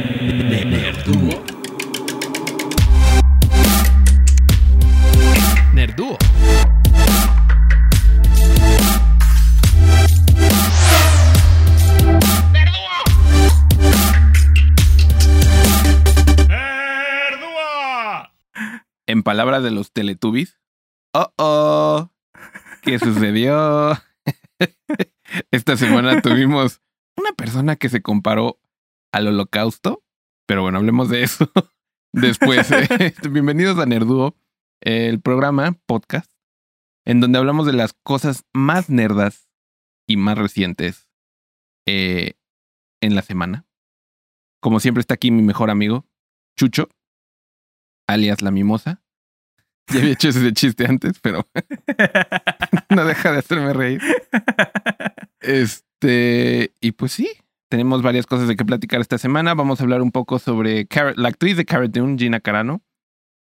Nerduo. Nerduo. En palabras de los Teletubbies. Oh, oh. ¿Qué sucedió? Esta semana tuvimos una persona que se comparó al holocausto. Pero bueno, hablemos de eso después. ¿eh? Bienvenidos a Nerduo, el programa, podcast, en donde hablamos de las cosas más nerdas y más recientes eh, en la semana. Como siempre está aquí mi mejor amigo, Chucho, alias La Mimosa. Ya había hecho ese chiste antes, pero no deja de hacerme reír. Este, y pues sí, tenemos varias cosas de qué platicar esta semana. Vamos a hablar un poco sobre la actriz de Cartoon, Gina Carano,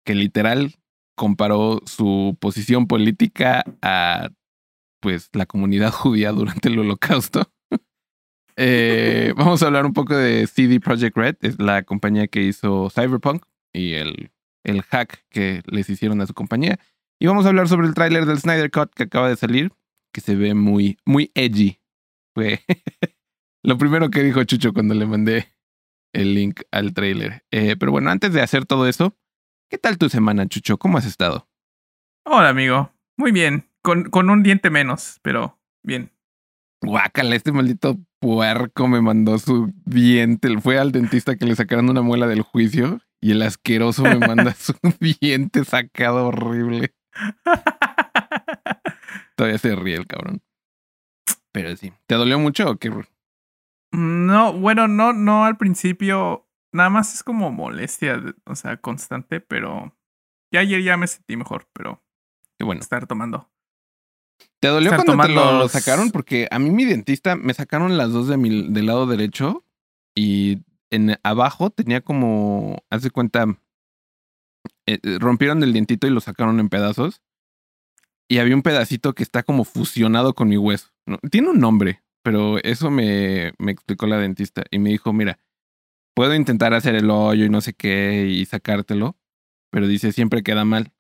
que literal comparó su posición política a pues la comunidad judía durante el holocausto. Eh, vamos a hablar un poco de CD Projekt Red, es la compañía que hizo Cyberpunk y el, el hack que les hicieron a su compañía. Y vamos a hablar sobre el tráiler del Snyder Cut que acaba de salir, que se ve muy, muy edgy. Fue lo primero que dijo Chucho cuando le mandé el link al tráiler. Eh, pero bueno, antes de hacer todo eso, ¿qué tal tu semana, Chucho? ¿Cómo has estado? Hola, amigo. Muy bien. Con, con un diente menos, pero bien. Guácala, este maldito puerco me mandó su diente. Fue al dentista que le sacaron una muela del juicio y el asqueroso me manda su diente sacado horrible. Todavía se ríe el cabrón. Pero sí. ¿Te dolió mucho o qué? No, bueno, no, no al principio. Nada más es como molestia, o sea, constante, pero ya ayer ya me sentí mejor, pero Qué bueno. estar tomando. ¿Te dolió Estar cuando te lo, tomando lo los- sacaron? Porque a mí mi dentista me sacaron las dos de mi, del lado derecho y en abajo tenía como, haz de cuenta, eh, eh, rompieron el dientito y lo sacaron en pedazos y había un pedacito que está como fusionado con mi hueso. ¿no? Tiene un nombre, pero eso me, me explicó la dentista y me dijo, mira, puedo intentar hacer el hoyo y no sé qué y sacártelo, pero dice, siempre queda mal.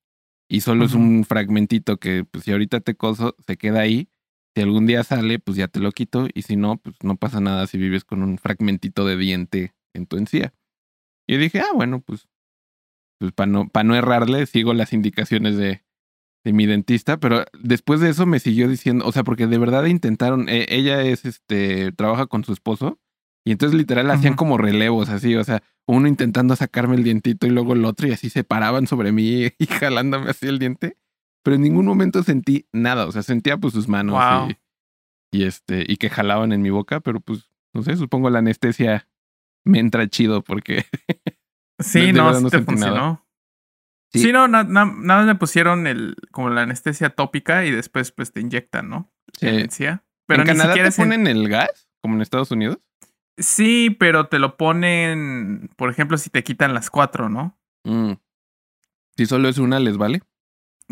Y solo es un fragmentito que, pues, si ahorita te coso, se queda ahí. Si algún día sale, pues ya te lo quito. Y si no, pues no pasa nada si vives con un fragmentito de diente en tu encía. Y dije, ah, bueno, pues, pues para no, pa no errarle, sigo las indicaciones de, de mi dentista. Pero después de eso me siguió diciendo, o sea, porque de verdad intentaron, eh, ella es, este, trabaja con su esposo. Y entonces literal hacían como relevos así, o sea, uno intentando sacarme el dientito y luego el otro y así se paraban sobre mí y jalándome así el diente. Pero en ningún momento sentí nada, o sea, sentía pues sus manos Wow. y, y este y que jalaban en mi boca, pero pues no sé, supongo la anestesia me entra chido porque Sí, no, sí no te nada. Sí. Sí, no, na- na- nada más me pusieron el, como la anestesia tópica y después pues te inyectan, ¿no? Sí. Pero en ni Canadá te en- ponen el gas, como en Estados Unidos. Sí, pero te lo ponen, por ejemplo, si te quitan las cuatro, ¿no? Mm. Si solo es una, les vale.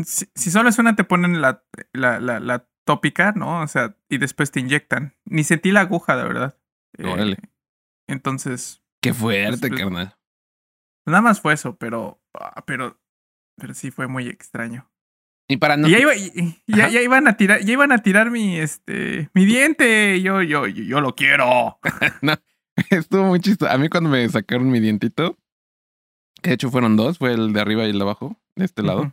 Si, si solo es una, te ponen la, la, la, la tópica, ¿no? O sea, y después te inyectan. Ni sentí la aguja, de verdad. Eh, Órale. entonces, Qué fuerte, Pues, carnal. nada más fue eso, pero, ah, pero, pero sí fue muy extraño. Y para no y ya, iba- y- ya, iban a tirar, ya iban a tirar mi, este, mi diente. Yo, yo, yo, yo lo quiero. Estuvo muy chistoso. A mí cuando me sacaron mi dientito, que de hecho fueron dos, fue el de arriba y el de abajo, de este lado.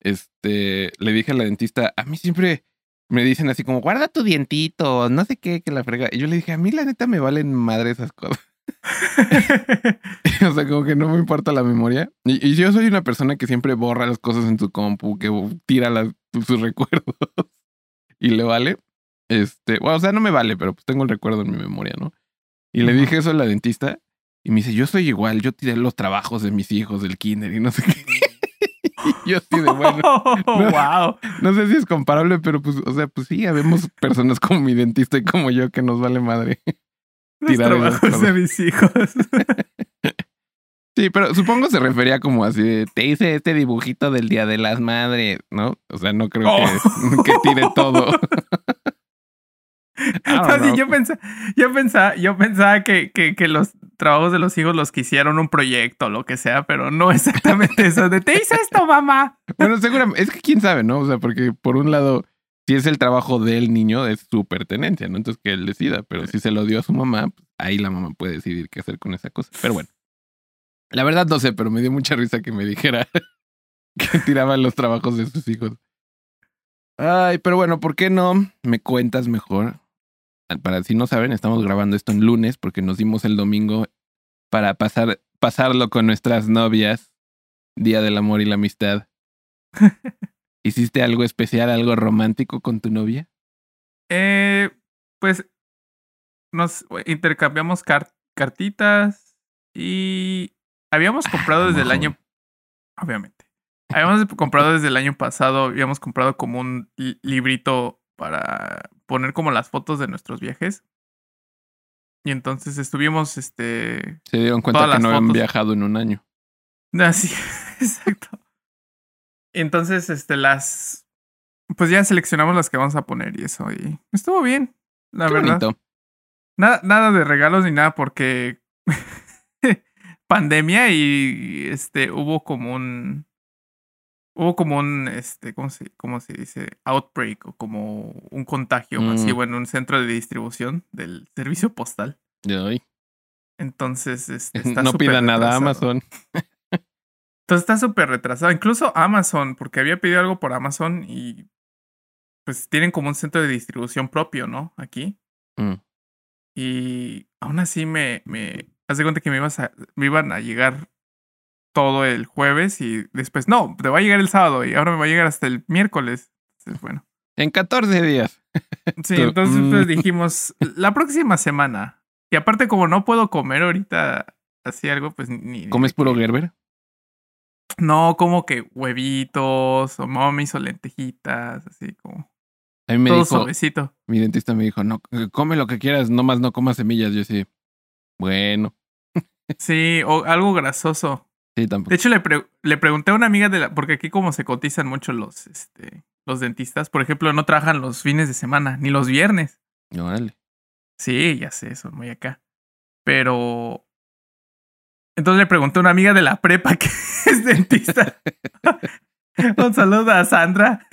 Este, le dije a la dentista, a mí siempre me dicen así como, guarda tu dientito, no sé qué, que la frega. Y yo le dije, a mí la neta me valen madre esas cosas. o sea, como que no me importa la memoria. Y, y yo soy una persona que siempre borra las cosas en su compu, que tira las, sus recuerdos y le vale. Este, bueno, o sea, no me vale, pero pues tengo el recuerdo en mi memoria, ¿no? Y le Ujú. dije eso a la dentista y me dice, yo soy igual, yo tiré los trabajos de mis hijos del kinder y no sé qué. y yo así de bueno. wow. No sé si es comparable, pero pues, o sea, pues sí, habemos personas como mi dentista y como yo que nos vale madre. Los trabajos de mis hijos. Sí, pero supongo se refería como así de, te hice este dibujito del Día de las Madres, ¿no? O sea, no creo que, Oh. que tire todo. Know. yo pensaba, yo pensaba, yo pensaba que, que, que los trabajos de los hijos los que hicieron un proyecto lo que sea, pero no exactamente eso de te hice esto, mamá. Bueno, seguramente, es que quién sabe, ¿no? O sea, porque por un lado, si es el trabajo del niño, es su pertenencia, ¿no? Entonces que él decida, pero si se lo dio a su mamá, pues, ahí la mamá puede decidir qué hacer con esa cosa. Pero bueno, la verdad no sé, pero me dio mucha risa que me dijera que tiraban los trabajos de sus hijos. Ay, pero bueno, ¿por qué no me cuentas mejor? Para si no saben, estamos grabando esto en lunes porque nos dimos el domingo para pasar, pasarlo con nuestras novias, Día del Amor y la Amistad. ¿Hiciste algo especial, algo romántico con tu novia? Eh, pues nos intercambiamos cartitas y habíamos comprado desde el año, obviamente, habíamos comprado desde el año pasado, habíamos comprado como un librito para poner como las fotos de nuestros viajes. Y entonces estuvimos, este... Se dieron cuenta que no habían viajado en un año. Así, exacto. Entonces, este, las... Pues ya seleccionamos las que vamos a poner y eso. Y estuvo bien, la verdad. Nada, nada de regalos ni nada porque pandemia y este hubo como un hubo como un este cómo se cómo se dice outbreak o como un contagio masivo mm. en un centro de distribución del servicio postal. De hoy. Entonces este, no pida nada a Amazon. Entonces está súper retrasado. Incluso Amazon, porque había pedido algo por Amazon y pues tienen como un centro de distribución propio, ¿no? Aquí. Mm. Y aún así me, me hace cuenta que me, ibas a, me iban a llegar todo el jueves y después, no, te va a llegar el sábado y ahora me va a llegar hasta el miércoles. Entonces, bueno. En 14 días. Sí, entonces pues, dijimos, la próxima semana. Y aparte, como no puedo comer ahorita así algo, pues ni. ¿Comes puro Gerber? No, como que huevitos o momis o lentejitas, así como. A mí me todo suavecito. Mi dentista me dijo, no, come lo que quieras, nomás no comas semillas. Yo sí, bueno. sí, o algo grasoso. Sí, tampoco. De hecho, le, le pregunté a una amiga de la. Porque aquí, como se cotizan mucho los, este, los dentistas, por ejemplo, no trabajan los fines de semana, ni los viernes. No, vale. Sí, ya sé, son muy acá. Pero. Entonces le pregunté a una amiga de la prepa que es dentista. Un saludo a Sandra.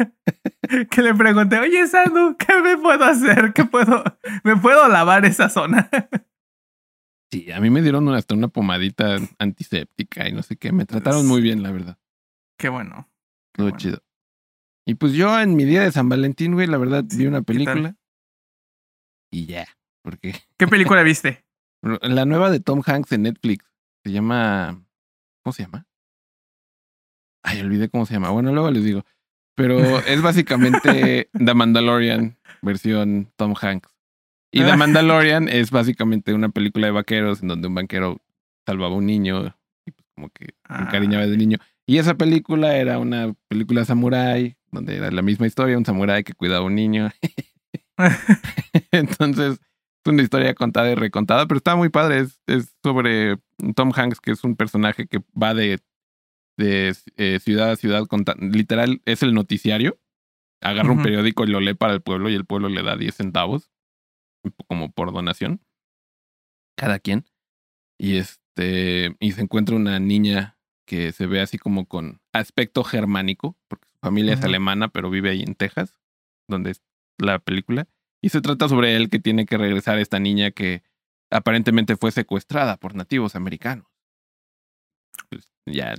Que le pregunté, oye Sandu, ¿qué me puedo hacer? ¿Qué puedo? ¿Me puedo lavar esa zona? Sí, a mí me dieron hasta una pomadita antiséptica y no sé qué. Me trataron muy bien, la verdad. Qué bueno. Todo chido. Y pues yo en mi día de San Valentín, güey, la verdad, vi una película. Y ya, porque... ¿Qué película viste? La nueva de Tom Hanks en Netflix. Se llama... ¿Cómo se llama? Ay, olvidé cómo se llama. Bueno, luego les digo. Pero es básicamente The Mandalorian, versión Tom Hanks. Y The Mandalorian es básicamente una película de vaqueros en donde un banquero salvaba a un niño y pues como que encariñaba del niño. Y esa película era una película samurai, donde era la misma historia, un samurái que cuidaba a un niño. Entonces, es una historia contada y recontada, pero está muy padre. Es, sobre Tom Hanks, que es un personaje que va de, de eh, ciudad a ciudad, literal, es el noticiario. Agarra un periódico y lo lee para el pueblo y el pueblo le da 10 centavos como por donación, cada quien. Y este, y se encuentra una niña que se ve así como con aspecto germánico, porque su familia es alemana, pero vive ahí en Texas, donde es la película. Y se trata sobre él que tiene que regresar a esta niña que aparentemente fue secuestrada por nativos americanos. Pues ya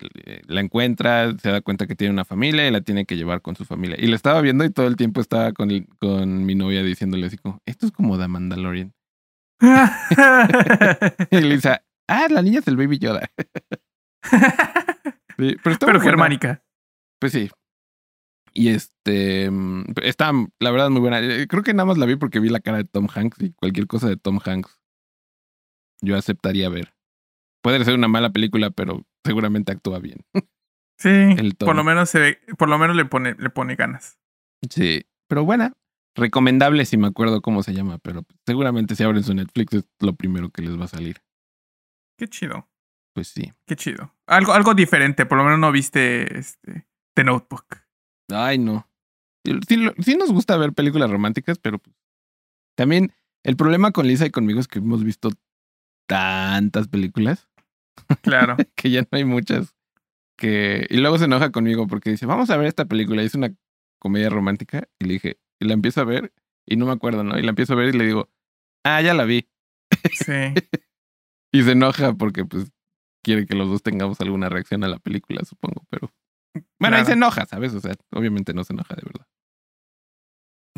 la encuentra, se da cuenta que tiene una familia y la tiene que llevar con su familia. Y la estaba viendo y todo el tiempo estaba con, con mi novia diciéndole así como, esto es como The Mandalorian. y le dice, ah, la niña es el Baby Yoda. pero, germánica. Pues sí. Y este, está, la verdad, muy buena. Eh, creo que nada más la vi porque vi la cara de Tom Hanks y cualquier cosa de Tom Hanks yo aceptaría ver. Puede ser una mala película, pero seguramente actúa bien. Sí, por lo menos se ve, por lo menos le pone, le pone ganas. Sí, pero buena. Recomendable si me acuerdo cómo se llama, pero seguramente si abren su Netflix es lo primero que les va a salir. Qué chido. Pues sí. Qué chido. Algo, algo diferente, por lo menos no viste este The Notebook. Ay, no. Sí, sí nos gusta ver películas románticas, pero pues, también el problema con Lisa y conmigo es que hemos visto tantas películas. Claro. que ya no hay muchas. Que... Y luego se enoja conmigo porque dice, vamos a ver esta película. Y es una comedia romántica. Y le dije, y la empiezo a ver y no me acuerdo, ¿no? Y la empiezo a ver y le digo, ah, ya la vi. Sí. y se enoja porque pues quiere que los dos tengamos alguna reacción a la película, supongo, pero... Bueno, ahí se enoja, ¿sabes? O sea, obviamente no se enoja de verdad.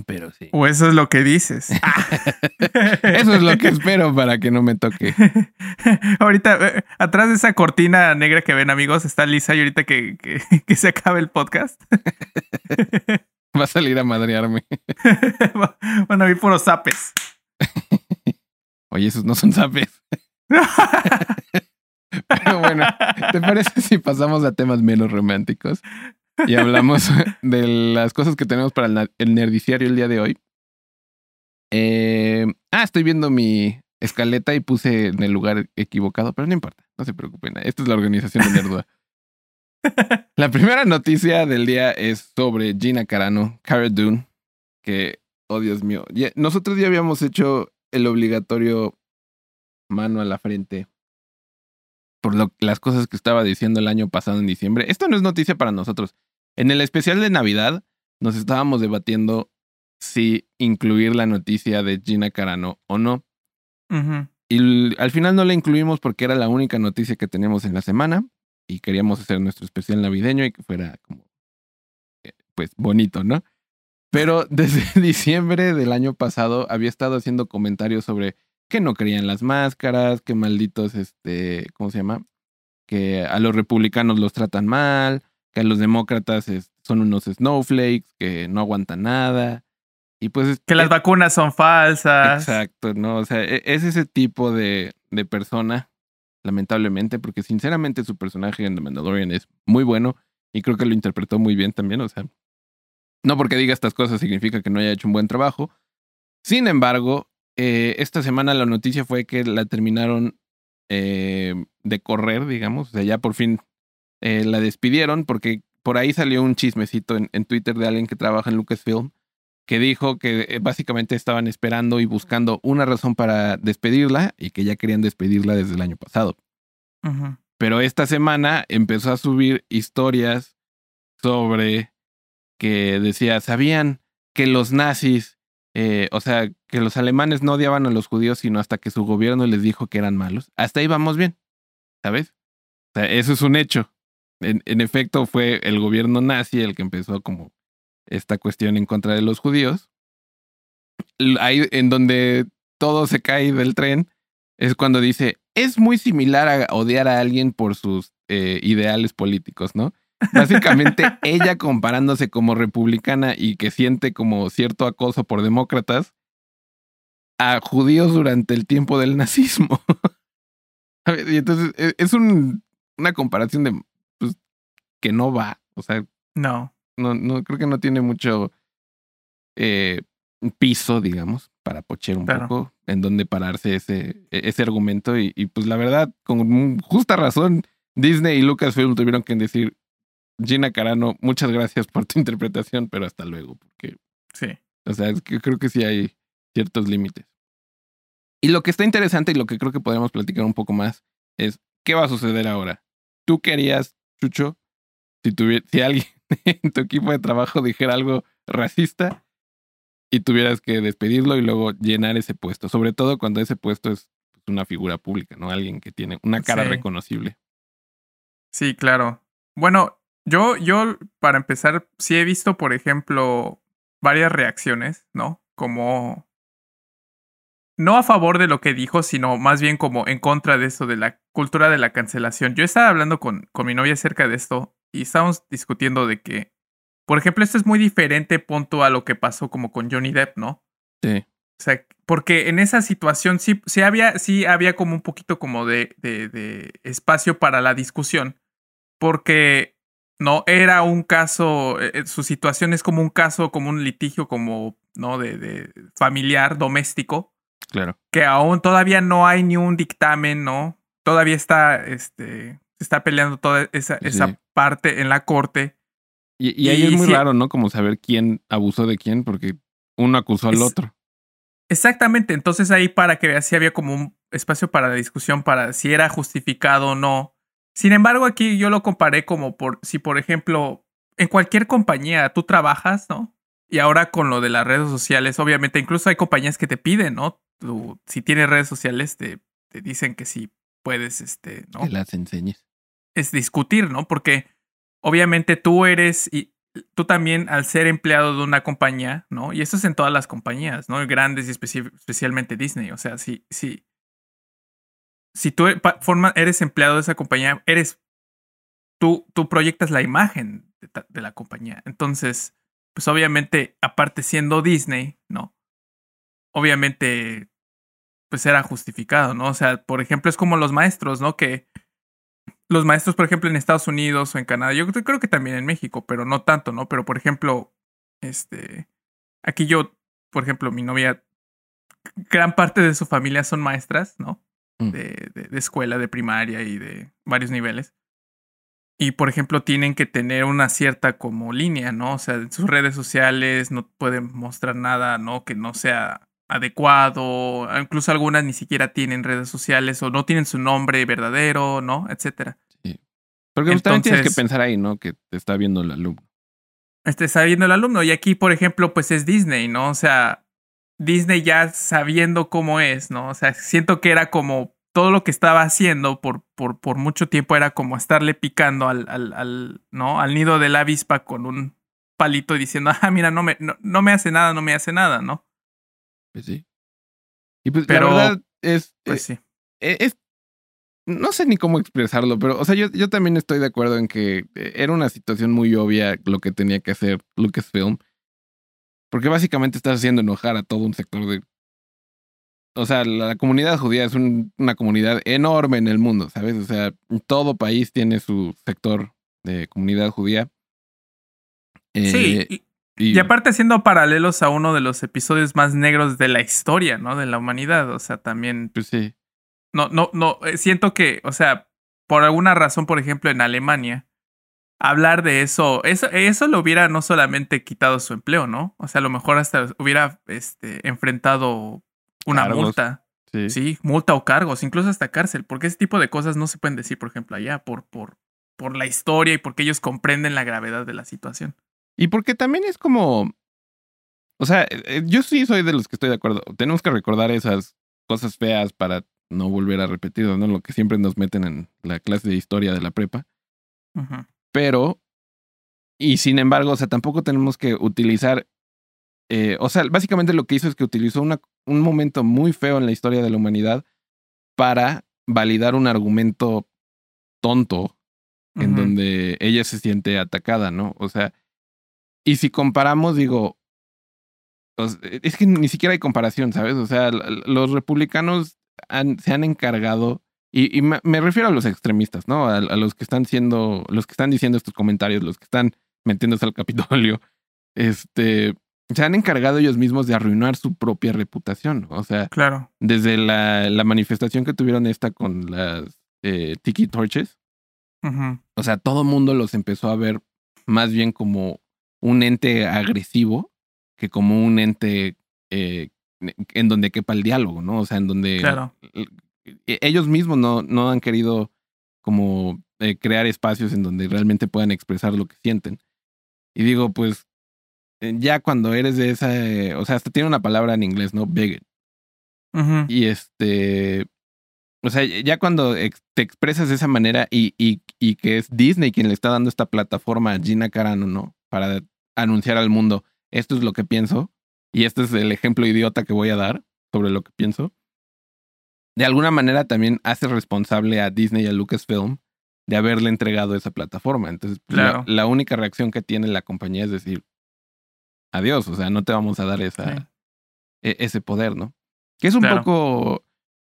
Pero sí. O eso es lo que dices. eso es lo que espero para que no me toque. ahorita, eh, atrás de esa cortina negra que ven, amigos, está Lisa y ahorita que, que, se acabe el podcast. Va a salir a madrearme. Van a ir puros zapes. Oye, esos no son zapes. Pero bueno, ¿te parece si pasamos a temas menos románticos? Y hablamos de las cosas que tenemos para el nerdiciario el día de hoy. Eh, ah, estoy viendo mi escaleta y puse en el lugar equivocado, pero no importa, no se preocupen. Esta es la organización de Nerdua. La primera noticia del día es sobre Gina Carano, Cara Dune, que, oh Dios mío, nosotros ya habíamos hecho el obligatorio mano a la frente por lo, las cosas que estaba diciendo el año pasado en diciembre. Esto no es noticia para nosotros. En el especial de Navidad nos estábamos debatiendo si incluir la noticia de Gina Carano o no. Y al final no la incluimos porque era la única noticia que teníamos en la semana y queríamos hacer nuestro especial navideño y que fuera como, eh, pues, bonito, ¿no? Pero desde diciembre del año pasado había estado haciendo comentarios sobre que no creían las máscaras, que malditos, este, ¿cómo se llama? Que a los republicanos los tratan mal, que a los demócratas son unos snowflakes, que no aguantan nada. Y pues... Que las vacunas son falsas. Exacto, ¿no? O sea, e, es ese tipo de, de persona, lamentablemente, porque sinceramente su personaje en The Mandalorian es muy bueno y creo que lo interpretó muy bien también, o sea, no porque diga estas cosas significa que no haya hecho un buen trabajo. Sin embargo, eh, esta semana la noticia fue que la terminaron eh, de correr, digamos. O sea, ya por fin eh, la despidieron porque por ahí salió un chismecito en, en, Twitter de alguien que trabaja en Lucasfilm que dijo que básicamente estaban esperando y buscando una razón para despedirla y que ya querían despedirla desde el año pasado. Pero esta semana empezó a subir historias sobre que decía, ¿sabían que los nazis eh, o sea, que los alemanes no odiaban a los judíos, sino hasta que su gobierno les dijo que eran malos. Hasta ahí vamos bien, ¿sabes? O sea, eso es un hecho. En, efecto, fue el gobierno nazi el que empezó como esta cuestión en contra de los judíos. Ahí en donde todo se cae del tren es cuando dice, es muy similar a odiar a alguien por sus eh, ideales políticos, ¿no? Básicamente, ella comparándose como republicana y que siente como cierto acoso por demócratas a judíos durante el tiempo del nazismo. y entonces e, es un, una comparación de pues, que no va. O sea, no. No, no creo que no tiene mucho eh, piso, digamos, para pochear un poco en donde pararse ese, e, ese argumento. Y, y pues la verdad, con justa razón, Disney y Lucasfilm tuvieron que decir, Gina Carano, muchas gracias por tu interpretación, pero hasta luego, porque. Sí. O sea, es que creo que sí hay ciertos límites. Y lo que está interesante y lo que creo que podríamos platicar un poco más es qué va a suceder ahora. ¿Tú querías, Chucho, si, si alguien en tu equipo de trabajo dijera algo racista y tuvieras que despedirlo y luego llenar ese puesto? Sobre todo cuando ese puesto es pues, una figura pública, ¿no? Alguien que tiene una cara reconocible. Sí, claro. Bueno, yo, yo, para empezar, sí he visto, por ejemplo, varias reacciones, ¿no? Como no a favor de lo que dijo, sino más bien como en contra de eso, de la cultura de la cancelación. Yo estaba hablando con, con mi novia acerca de esto y estábamos discutiendo de que, por ejemplo, esto es muy diferente punto a lo que pasó como con Johnny Depp, ¿no? Sí. O sea, porque en esa situación sí, sí, había, sí había como un poquito como de, de, de espacio para la discusión, porque no era un caso, eh, eh, su situación es como un caso, como un litigio, como, ¿no? De, de, familiar, doméstico. Claro. Que aún todavía no hay ni un dictamen, ¿no? Todavía está, este, está peleando toda esa, esa parte en la corte. Y, ahí es muy raro, ¿no? Como saber quién abusó de quién, porque uno acusó al otro. Exactamente, entonces ahí para que veas si había como un espacio para la discusión para si era justificado o no. Sin embargo, aquí yo lo comparé como por si, por ejemplo, en cualquier compañía tú trabajas, ¿no? Y ahora con lo de las redes sociales, obviamente, incluso hay compañías que te piden, ¿no? Tú, si tienes redes sociales, te, te dicen que sí puedes, este, ¿no? Que las enseñes. Es discutir, ¿no? Porque obviamente tú eres, y tú también al ser empleado de una compañía, ¿no? Y eso es en todas las compañías, ¿no? Grandes y especialmente Disney. O sea, si, si, si tú e, forma, eres empleado de esa compañía, eres, tú, tú proyectas la imagen de, de la compañía. Entonces, pues obviamente, aparte siendo Disney, ¿no? Obviamente, pues era justificado, ¿no? O sea, por ejemplo, es como los maestros, ¿no? Que los maestros, por ejemplo, en Estados Unidos o en Canadá, yo creo que también en México, pero no tanto, ¿no? Pero, por ejemplo, este, aquí yo, por ejemplo, mi novia, gran parte de su familia son maestras, ¿no? Mm. De, de, de escuela, de primaria y de varios niveles y por ejemplo tienen que tener una cierta como línea, ¿no? O sea, en sus redes sociales no pueden mostrar nada, ¿no? Que no sea adecuado, incluso algunas ni siquiera tienen redes sociales o no tienen su nombre verdadero, ¿no? Etcétera. Sí. Porque Entonces, también tienes que pensar ahí, ¿no? Que te está viendo el alumno. Este está viendo el alumno y aquí, por ejemplo, pues es Disney, ¿no? O sea, Disney ya sabiendo cómo es, ¿no? O sea, siento que era como todo lo que estaba haciendo por, por, por mucho tiempo era como estarle picando al, al, al, ¿no? al nido de la avispa con un palito diciendo, ah, mira, no me, no, no me hace nada, no me hace nada, ¿no? Pues sí. Y pues pero, la verdad es. Pues sí. Es, es, no sé ni cómo expresarlo, pero, o sea, yo, yo también estoy de acuerdo en que eh, era una situación muy obvia lo que tenía que hacer Lucasfilm. Porque básicamente estás haciendo enojar a todo un sector de o sea, la comunidad judía es un, una comunidad enorme en el mundo, ¿sabes? O sea, todo país tiene su sector de comunidad judía. Eh, sí, y, y, y, aparte haciendo paralelos a uno de los episodios más negros de la historia, ¿no? De la humanidad, o sea, también... Pues sí. No, no, no, eh, siento que, o sea, por alguna razón, por ejemplo, en Alemania, hablar de eso, eso, eso lo hubiera no solamente quitado su empleo, ¿no? O sea, a lo mejor hasta hubiera este, enfrentado una cargos. multa. Sí. sí. multa o cargos, incluso hasta cárcel, porque ese tipo de cosas no se pueden decir, por ejemplo, allá, por, por, por la historia y porque ellos comprenden la gravedad de la situación. Y porque también es como. O sea, eh, eh, yo sí soy de los que estoy de acuerdo. Tenemos que recordar esas cosas feas para no volver a repetir, ¿no? Lo que siempre nos meten en la clase de historia de la prepa. Uh -huh. Pero. Y sin embargo, o sea, tampoco tenemos que utilizar eh, o sea, básicamente lo que hizo es que utilizó una, un momento muy feo en la historia de la humanidad para validar un argumento tonto uh -huh. en donde ella se siente atacada, ¿no? O sea, y si comparamos, digo, es que ni siquiera hay comparación, ¿sabes? O sea, los republicanos han, se han encargado, y, y me, refiero a los extremistas, ¿no? A, a, los que están siendo, los que están diciendo estos comentarios, los que están metiéndose al Capitolio, este, se han encargado ellos mismos de arruinar su propia reputación. O sea, claro. desde la, la manifestación que tuvieron esta con las eh, Tiki Torches, uh -huh. o sea, todo mundo los empezó a ver más bien como un ente agresivo que como un ente eh, en donde quepa el diálogo, ¿no? O sea, en donde claro. Ellos mismos no, no han querido como eh, crear espacios en donde realmente puedan expresar lo que sienten. Y digo, pues eh, ya cuando eres de esa, eh, o sea, hasta tiene una palabra en inglés, ¿no? Bigot. Uh -huh. Y este, o sea, ya cuando ex te expresas de esa manera y, y, y, que es Disney quien le está dando esta plataforma a Gina Carano, ¿no? Para anunciar al mundo, esto es lo que pienso y este es el ejemplo idiota que voy a dar sobre lo que pienso. De alguna manera también hace responsable a Disney y a Lucasfilm de haberle entregado esa plataforma. Entonces, claro. la, la única reacción que tiene la compañía es decir, adiós, o sea, no te vamos a dar esa, sí. e ese poder, ¿no? Que es un claro. poco,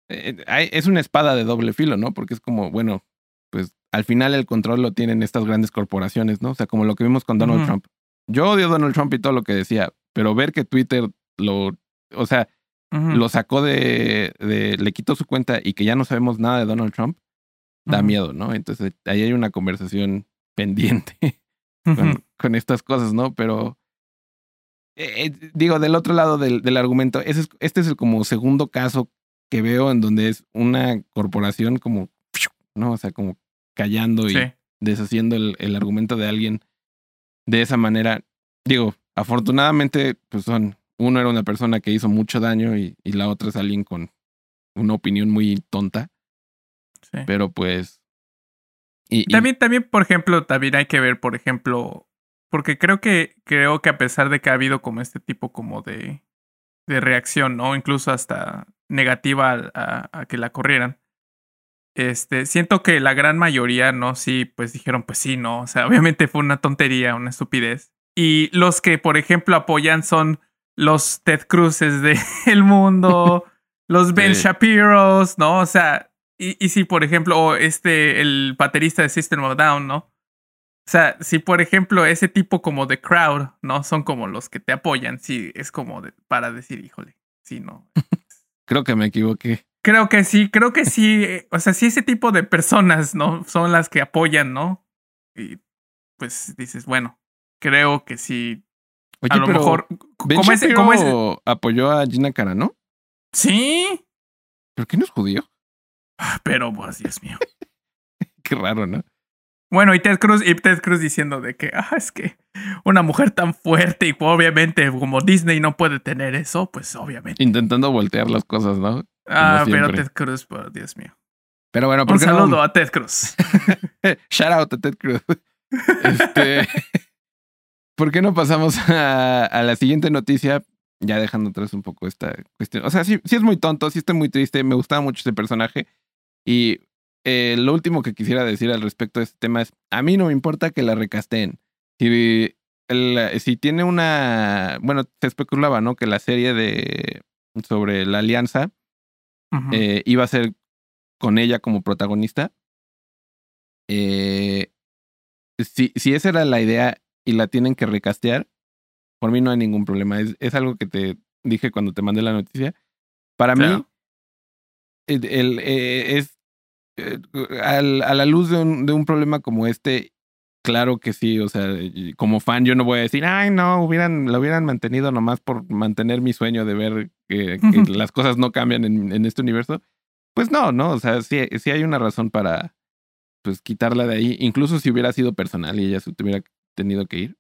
eh, es una espada de doble filo, ¿no? Porque es como, bueno, pues al final el control lo tienen estas grandes corporaciones, ¿no? O sea, como lo que vimos con Donald uh -huh. Trump. Yo odio a Donald Trump y todo lo que decía, pero ver que Twitter lo, o sea, uh -huh. lo sacó de, de, le quitó su cuenta y que ya no sabemos nada de Donald Trump, da uh -huh. miedo, ¿no? Entonces ahí hay una conversación pendiente con, con estas cosas, ¿no? Pero eh, digo, del otro lado del, del argumento, ese es, este es el como segundo caso que veo en donde es una corporación como, ¿no? O sea, como callando y deshaciendo el, el, argumento de alguien de esa manera. Digo, afortunadamente, pues son, uno era una persona que hizo mucho daño y, y la otra es alguien con una opinión muy tonta. Sí. Pero pues... Y, también, también, por ejemplo, también hay que ver, por ejemplo, porque creo que, creo que a pesar de que ha habido como este tipo como de, de reacción, ¿no? Incluso hasta negativa a, a, que la corrieran. Este, siento que la gran mayoría, ¿no? Sí, pues dijeron, pues sí, ¿no? O sea, obviamente fue una tontería, una estupidez. Y los que, por ejemplo, apoyan son los Ted Cruzes del el mundo, los Ben Shapiros, ¿no? O sea, y, y si, por ejemplo, este, el baterista de System of Down, ¿no? O sea, si por ejemplo ese tipo como de crowd, ¿no? Son como los que te apoyan, sí, es como de, para decir, híjole, sí, no. creo que me equivoqué. Creo que sí, creo que sí. Eh, o sea, si ese tipo de personas, ¿no? Son las que apoyan, ¿no? Y pues dices, bueno, creo que sí. Oye, a lo mejor. ¿cómo es, ¿cómo es? apoyó a Gina Cara, ¿no? Sí. ¿Pero qué no es judío? Pero, pues, Dios mío. qué raro, ¿no? Bueno, y Ted Cruz, y Ted Cruz diciendo de que, ah, es que una mujer tan fuerte y obviamente como Disney no puede tener eso, pues obviamente. Intentando voltear las cosas, ¿no? ah, pero Ted Cruz, por Dios mío. Pero bueno, ¿por Un saludo a Ted Cruz. Shout out a Ted Cruz. Este, ¿Por qué no pasamos a, la siguiente noticia? Ya dejando atrás un poco esta cuestión. O sea, sí, sí es muy tonto, sí estoy muy triste. Me gustaba mucho ese personaje. Y eh, lo último que quisiera decir al respecto de este tema es, a mí no me importa que la recasteen. Si, si tiene una, bueno, se especulaba, ¿no? Que la serie de sobre la alianza eh, iba a ser con ella como protagonista. Eh, si, si esa era la idea y la tienen que recastear, por mí no hay ningún problema. Es, es algo que te dije cuando te mandé la noticia. Para mí, el, es eh, a la luz de un, de un problema como este, claro que sí, o sea, como fan yo no voy a decir, ay, no, hubieran, lo hubieran mantenido nomás por mantener mi sueño de ver que, las cosas no cambian en, en, este universo. Pues no, no, o sea, sí, sí hay una razón para, pues, quitarla de ahí, incluso si hubiera sido personal y ella se hubiera tenido que ir.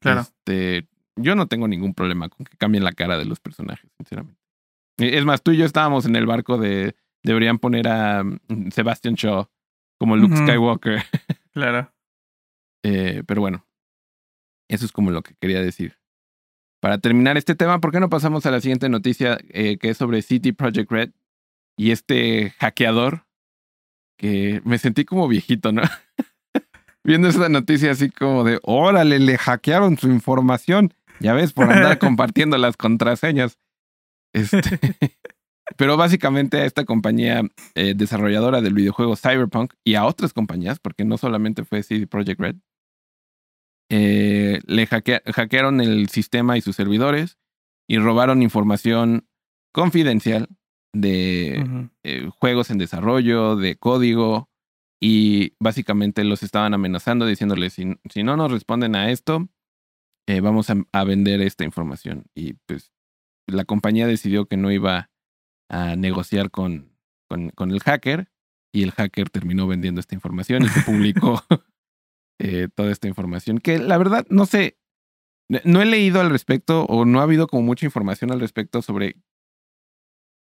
Claro. Este, yo no tengo ningún problema con que cambien la cara de los personajes, sinceramente. Es más, tú y yo estábamos en el barco de Deberían poner a mm, Sebastian Shaw como Luke Skywalker. claro. Eh, pero bueno, eso es como lo que quería decir. Para terminar este tema, ¿por qué no pasamos a la siguiente noticia eh, que es sobre City Project Red y este hackeador que me sentí como viejito, ¿no? Viendo esa noticia así como de, órale, le hackearon su información. Ya ves, por andar compartiendo las contraseñas. Este, pero básicamente a esta compañía eh, desarrolladora del videojuego Cyberpunk y a otras compañías, porque no solamente fue CD Projekt Red, eh, le hackearon el sistema y sus servidores y robaron información confidencial de eh, juegos en desarrollo, de código, y básicamente los estaban amenazando diciéndoles, si, si no nos responden a esto, vamos a, a, vender esta información. Y pues la compañía decidió que no iba a negociar con, con, con, el hacker y el hacker terminó vendiendo esta información y se publicó eh, toda esta información. Que la verdad, no sé, no he leído al respecto o no ha habido como mucha información al respecto sobre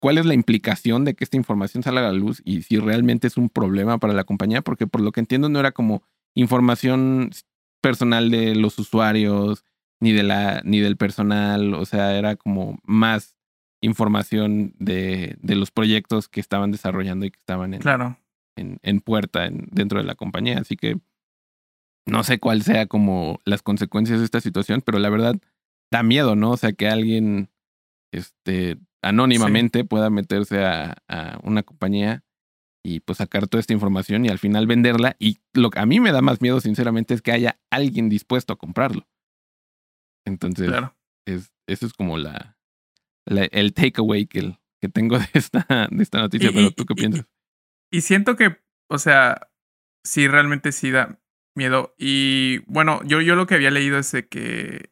cuál es la implicación de que esta información salga a la luz y si realmente es un problema para la compañía, porque por lo que entiendo no era como información personal de los usuarios ni de la ni del personal, o sea, era como más información de, de, los proyectos que estaban desarrollando y que estaban en, claro. en, en, puerta en, dentro de la compañía. Así que no sé cuál sea como las consecuencias de esta situación, pero la verdad da miedo, ¿no? O sea, que alguien este, anónimamente pueda meterse a, a, una compañía y pues sacar toda esta información y al final venderla. Y lo que a mí me da más miedo, sinceramente, es que haya alguien dispuesto a comprarlo. Entonces, claro. es, eso es como la, el takeaway que, que tengo de esta, de esta noticia, pero tú qué piensas. Y, siento que, o sea, sí, realmente sí da miedo. Y bueno, yo, yo lo que había leído es de que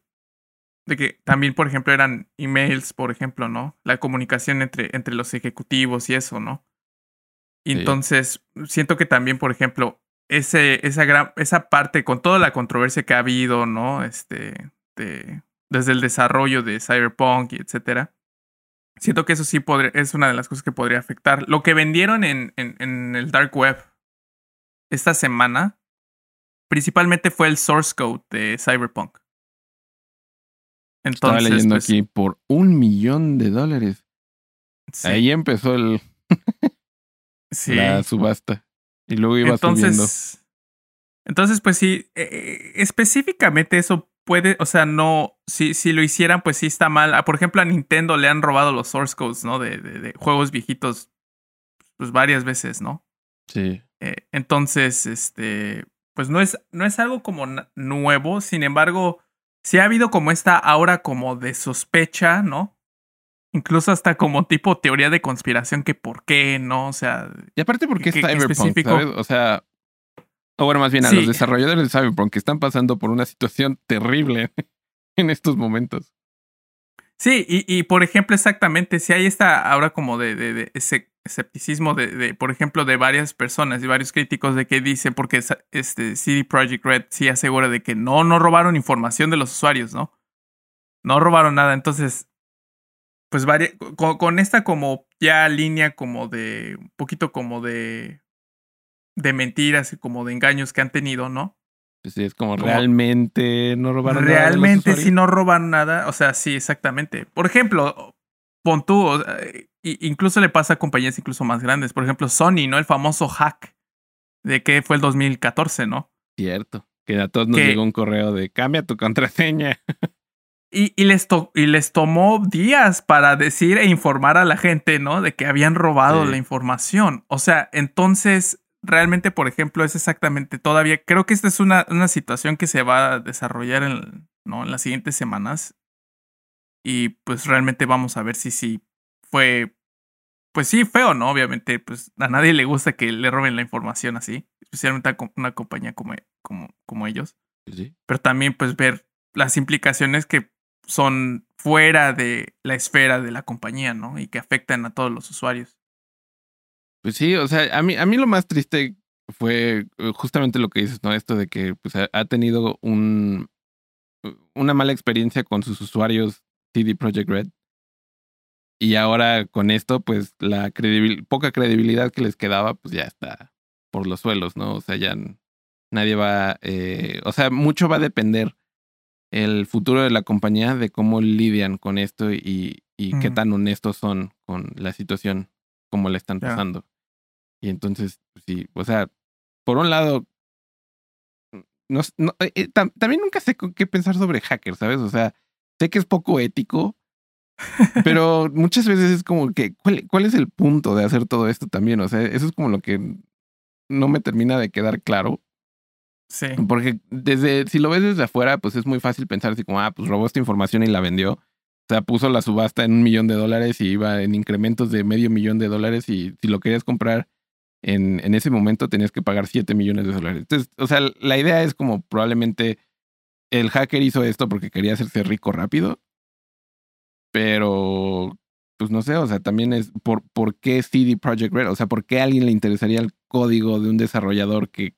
de que también, por ejemplo, eran emails, por ejemplo, ¿no? La comunicación entre, entre los ejecutivos y eso, ¿no? Y entonces, siento que también, por ejemplo, ese, esa, gran, esa parte, con toda la controversia que ha habido, ¿no? Este, de, desde el desarrollo de Cyberpunk y etcétera, siento que eso sí podría, es una de las cosas que podría afectar. Lo que vendieron en, en, en el Dark Web esta semana, principalmente fue el source code de Cyberpunk. Entonces, Estaba leyendo pues aquí por un millón de dólares. Ahí empezó el la subasta. Y luego iba entonces, subiendo. Entonces, pues sí, eh, específicamente eso puede, o sea, no, si, si lo hicieran, pues sí está mal. Ah, por ejemplo, a Nintendo le han robado los source codes, ¿no? De, de, juegos viejitos, pues varias veces, ¿no? Sí. Eh, entonces, este, pues no es, no es algo como nuevo, sin embargo, sí ha habido como esta aura como de sospecha, ¿no? Incluso hasta como tipo teoría de conspiración que por qué, ¿no? O sea... Y aparte porque es Cyberpunk, ¿sabes? O sea... O bueno, más bien a los desarrolladores de Cyberpunk que están pasando por una situación terrible en estos momentos. Sí, y, y por ejemplo, exactamente, si hay esta ahora como de, de, de ese escepticismo de, de, por ejemplo, de varias personas y varios críticos de que dice, porque este CD Projekt Red sí asegura de que no, no robaron información de los usuarios, ¿no? No robaron nada. Entonces, pues con, con, esta como ya línea como de, un poquito como de, de mentiras y como de engaños que han tenido, ¿no? Pues sí, es como, realmente no robaron nada. Realmente si no roban nada, o sea, sí, exactamente. Por ejemplo, pon tú, incluso le pasa a compañías incluso más grandes. Por ejemplo, Sony, ¿no? El famoso hack de que fue el 2014, ¿no? Cierto. Que a todos nos llegó un correo de cambia tu contraseña. Y, y, les y les tomó días para decir e informar a la gente, ¿no? De que habían robado la información. O sea, entonces, realmente, por ejemplo, es exactamente todavía. Creo que esta es una, una situación que se va a desarrollar en, ¿no? en las siguientes semanas. Y pues realmente vamos a ver si sí fue. Pues sí, feo, ¿no? Obviamente, pues a nadie le gusta que le roben la información así. Especialmente a una compañía como, como, como ellos. Sí. Pero también, pues, ver las implicaciones que son fuera de la esfera de la compañía, ¿no? Y que afectan a todos los usuarios. Pues sí, o sea, a mí, a mí lo más triste fue eh, justamente lo que dices, ¿no? Esto de que pues, ha tenido un, una mala experiencia con sus usuarios CD Projekt Red. Y ahora con esto, pues la poca credibilidad que les quedaba, pues ya está por los suelos, ¿no? O sea, ya nadie va, eh, o sea, mucho va a depender el futuro de la compañía, de cómo lidian con esto y, y qué tan honestos son con la situación, como la están pasando. Y entonces, pues sí, o sea, por un lado, no, no eh, eh, también nunca sé qué pensar sobre hackers, ¿sabes? O sea, sé que es poco ético, pero muchas veces es como que, ¿cuál, ¿cuál es el punto de hacer todo esto también? O sea, eso es como lo que no me termina de quedar claro. Sí. Porque desde, si lo ves desde afuera, pues es muy fácil pensar así como, ah, pues robó esta información y la vendió. O sea, puso la subasta en un millón de dólares y iba en incrementos de medio millón de dólares y si lo querías comprar en, en ese momento tenías que pagar siete millones de dólares. Entonces, o sea, la idea es como probablemente el hacker hizo esto porque quería hacerse rico rápido. Pero, pues no sé, o sea, también es por, por qué CD Projekt Red, o sea, por qué a alguien le interesaría el código de un desarrollador que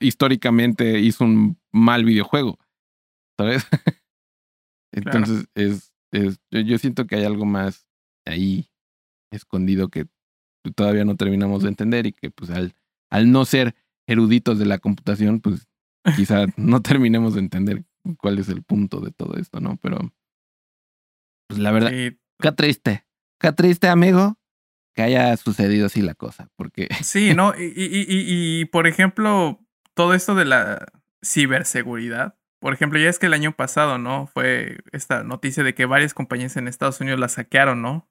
históricamente hizo un mal videojuego, ¿sabes? Entonces es, es, yo siento que hay algo más ahí escondido que todavía no terminamos de entender y que pues al, al no ser eruditos de la computación, pues quizá no terminemos de entender cuál es el punto de todo esto, ¿no? Pero pues la verdad, qué triste, qué triste amigo que haya sucedido así la cosa, porque... Sí, ¿no? Y, y, y, y por ejemplo, todo esto de la ciberseguridad. Por ejemplo, ya es que el año pasado, ¿no? Fue esta noticia de que varias compañías en Estados Unidos la saquearon, ¿no?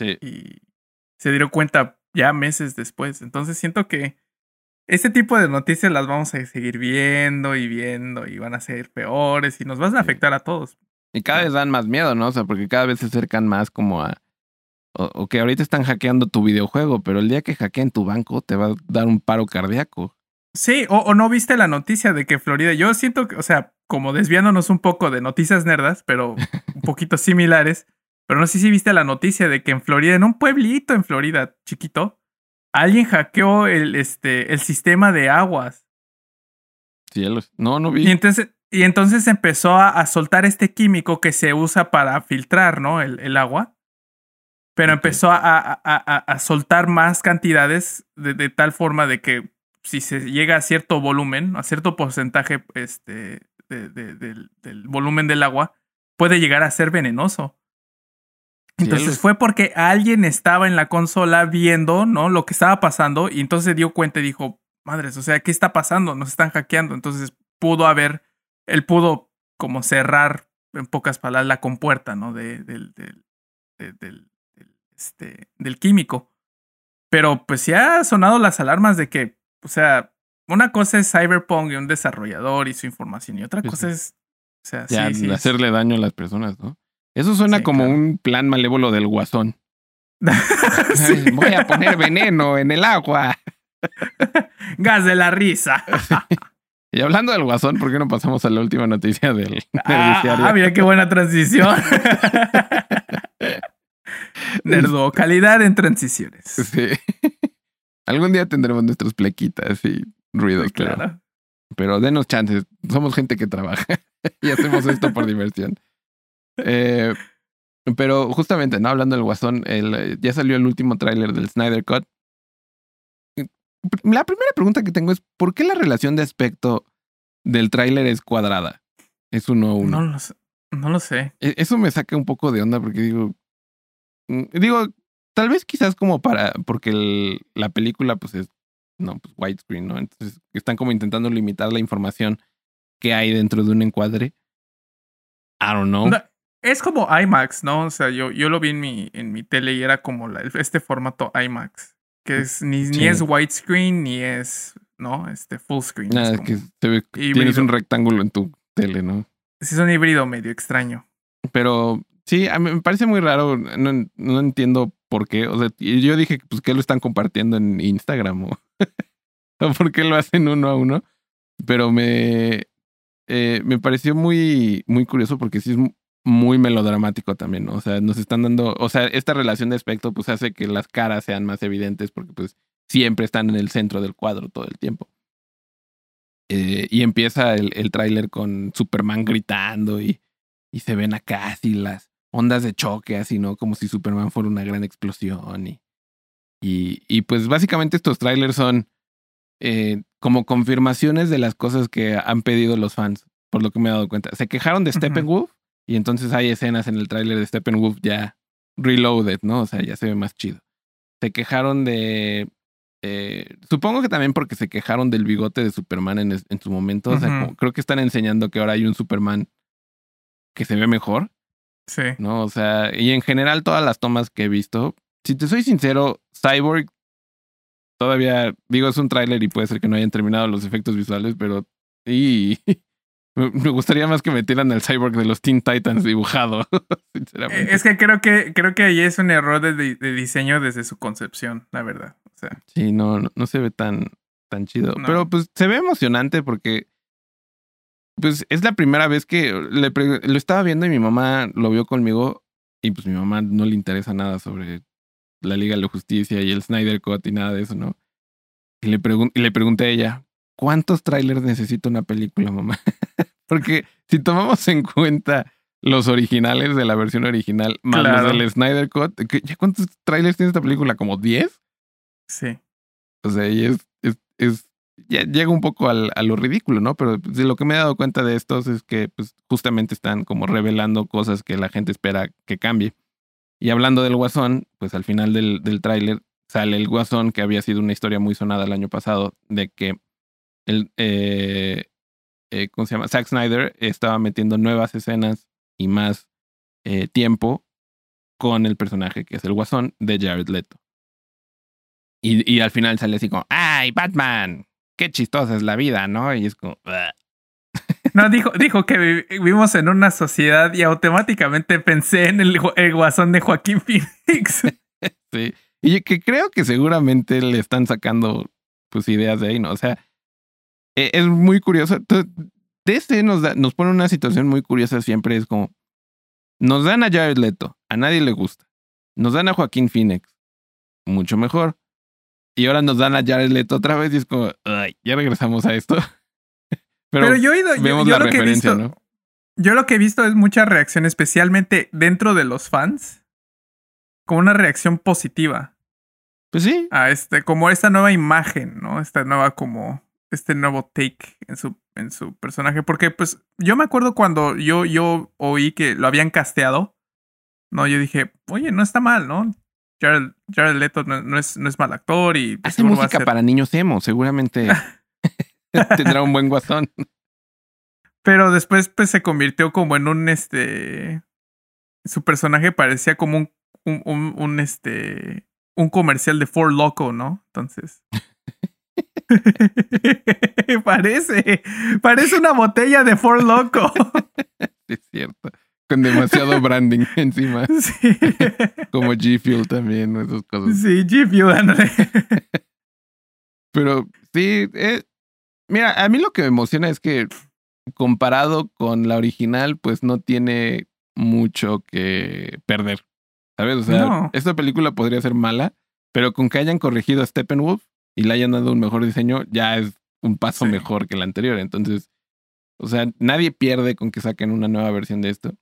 Sí. Y se dieron cuenta ya meses después. Entonces siento que este tipo de noticias las vamos a seguir viendo y viendo y van a ser peores y nos van a afectar a todos. Y cada vez dan más miedo, ¿no? O sea, porque cada vez se acercan más como a... O, que ahorita están hackeando tu videojuego, pero el día que hackeen tu banco te va a dar un paro cardíaco. Sí, o, no viste la noticia de que Florida, yo siento que, o sea, como desviándonos un poco de noticias nerdas, pero un poquito similares. Pero no sé si viste la noticia de que en Florida, en un pueblito en Florida, chiquito, alguien hackeó el, este, el sistema de aguas. Cielos. No, no vi. Y entonces, y entonces empezó a, soltar este químico que se usa para filtrar, ¿no? El, el agua. Pero empezó a, a, a, soltar más cantidades de, de, tal forma de que si se llega a cierto volumen, a cierto porcentaje este, del, volumen del agua, puede llegar a ser venenoso. Entonces fue porque alguien estaba en la consola viendo, ¿no? Lo que estaba pasando y entonces se dio cuenta y dijo, madres, o sea, ¿qué está pasando? Nos están hackeando. Entonces pudo haber, él pudo como cerrar, en pocas palabras, la compuerta, ¿no? De, del, del, del, este, del químico. Pero pues ya ha sonado las alarmas de que, o sea, una cosa es Cyberpunk y un desarrollador y su información, y otra cosa es. O sea, ya, hacerle daño a las personas, ¿no? Eso suena como un plan malévolo del guasón. Voy a poner veneno en el agua. Gas de la risa. Y hablando del guasón, ¿por qué no pasamos a la última noticia del, ah, ah, mira qué buena transición. Nerdo, calidad en transiciones. Sí. Algún día tendremos nuestras plequitas y ruidos, claro. Pero denos chances. Somos gente que trabaja y hacemos esto por diversión. Eh, pero justamente, ¿no? Hablando del Guasón, el, ya salió el último tráiler del Snyder Cut. La primera pregunta que tengo es, ¿por qué la relación de aspecto del tráiler es cuadrada? Es uno a uno. No lo sé. No lo sé. E, eso me saca un poco de onda porque digo, mm, digo, tal vez quizás como para, porque la película pues es no, pues widescreen, ¿no? Entonces están como intentando limitar la información que hay dentro de un encuadre. I don't know. Es como IMAX, ¿no? O sea, yo, yo lo vi en mi, en mi tele y era como la, este formato IMAX, que es ni, ni es widescreen ni es, ¿no? Este full screen. Nada, es, que tienes un rectángulo en tu tele, ¿no? es un híbrido medio extraño. Pero sí, a mí me parece muy raro, no, no entiendo por qué. O sea, yo dije, pues, ¿qué lo están compartiendo en Instagram? O... por qué lo hacen uno a uno. Pero me, eh, me pareció muy, muy curioso porque sí es muy melodramático también, ¿no? O sea, nos están dando, o sea, esta relación de aspecto pues hace que las caras sean más evidentes porque pues siempre están en el centro del cuadro todo el tiempo. Eh, y empieza el, el tráiler con Superman gritando y, y se ven acá así las ondas de choque, así, ¿no? Como si Superman fuera una gran explosión y, y, y pues básicamente estos trailers son eh, como confirmaciones de las cosas que han pedido los fans, por lo que me he dado cuenta. Se quejaron de Steppenwolf y entonces hay escenas en el tráiler de Steppenwolf ya reloaded, ¿no? O sea, ya se ve más chido. Se quejaron de... Eh, supongo que también porque se quejaron del bigote de Superman en, en su momento. O sea, creo que están enseñando que ahora hay un Superman que se ve mejor. Sí. ¿No? O sea, y en general todas las tomas que he visto, si te soy sincero, Cyborg todavía, digo, es un tráiler y puede ser que no hayan terminado los efectos visuales, pero y me gustaría más que metieran el cyborg de los Teen Titans dibujado, sinceramente. Es que creo que creo que ahí es un error de, diseño desde su concepción, la verdad. O sea. Sí, no, no, se ve tan, tan chido. Pero pues se ve emocionante porque pues es la primera vez que le lo estaba viendo y mi mamá lo vio conmigo y pues mi mamá no le interesa nada sobre la Liga de la Justicia y el Snyder Cut y nada de eso, ¿no? Y le, y le pregunté a ella, ¿cuántos trailers necesita una película, mamá? Porque si tomamos en cuenta los originales de la versión original, más los del Snyder Cut, ¿ya cuántos trailers tiene esta película? ¿Como 10? Sí. O sea, y es, es, es ya llega un poco al, a lo ridículo, ¿no? Pero de lo que me he dado cuenta de estos es que pues, justamente están como revelando cosas que la gente espera que cambie. Y hablando del Guasón, pues al final del, del tráiler sale el Guasón, que había sido una historia muy sonada el año pasado, de que el, eh, eh, ¿cómo se llama? Zack Snyder estaba metiendo nuevas escenas y más eh, tiempo con el personaje que es el Guasón de Jared Leto. Y, y al final sale así como, ¡ay, Batman! ¡Qué chistosa es la vida, ¿no? Y es como, no, dijo, dijo que vivimos en una sociedad y automáticamente pensé en el, guasón de Joaquín Phoenix. Sí. Y que creo que seguramente le están sacando pues ideas de ahí, ¿no? O sea, e, es muy curioso. DC nos, da, nos pone una situación muy curiosa siempre. Es como, nos dan a Jared Leto, a nadie le gusta. Nos dan a Joaquín Phoenix, mucho mejor. Y ahora nos dan a Jared Leto otra vez y es como, ay, ya regresamos a esto. Pero, yo he ido, vemos la referencia, ¿no? Yo lo que he visto es mucha reacción, especialmente dentro de los fans, como una reacción positiva. Pues sí. A este, como esta nueva imagen, ¿no? Esta nueva como este nuevo take en su, en su personaje. Porque, pues, yo me acuerdo cuando yo, yo oí que lo habían casteado. No, yo dije, oye, no está mal, ¿no? Jared, Jared Leto no, es, no es mal actor y... Pues, Hace música para niños emo, seguramente tendrá un buen guasón. Pero después pues se convirtió como en un este su personaje parecía como un un, un, un este un comercial de Ford Loco, ¿no? Entonces parece parece una botella de Ford Loco. es cierto. Con demasiado branding encima. Sí. Como G Fuel también, esas cosas. Sí, G Fuel, ándale. Pero sí, eh, mira, a mí lo que me emociona es que comparado con la original, pues no tiene mucho que perder. ¿Sabes? O sea, esta película podría ser mala, pero con que hayan corregido a Steppenwolf y le hayan dado un mejor diseño, ya es un paso mejor que la anterior. Entonces, o sea, nadie pierde con que saquen una nueva versión de esto.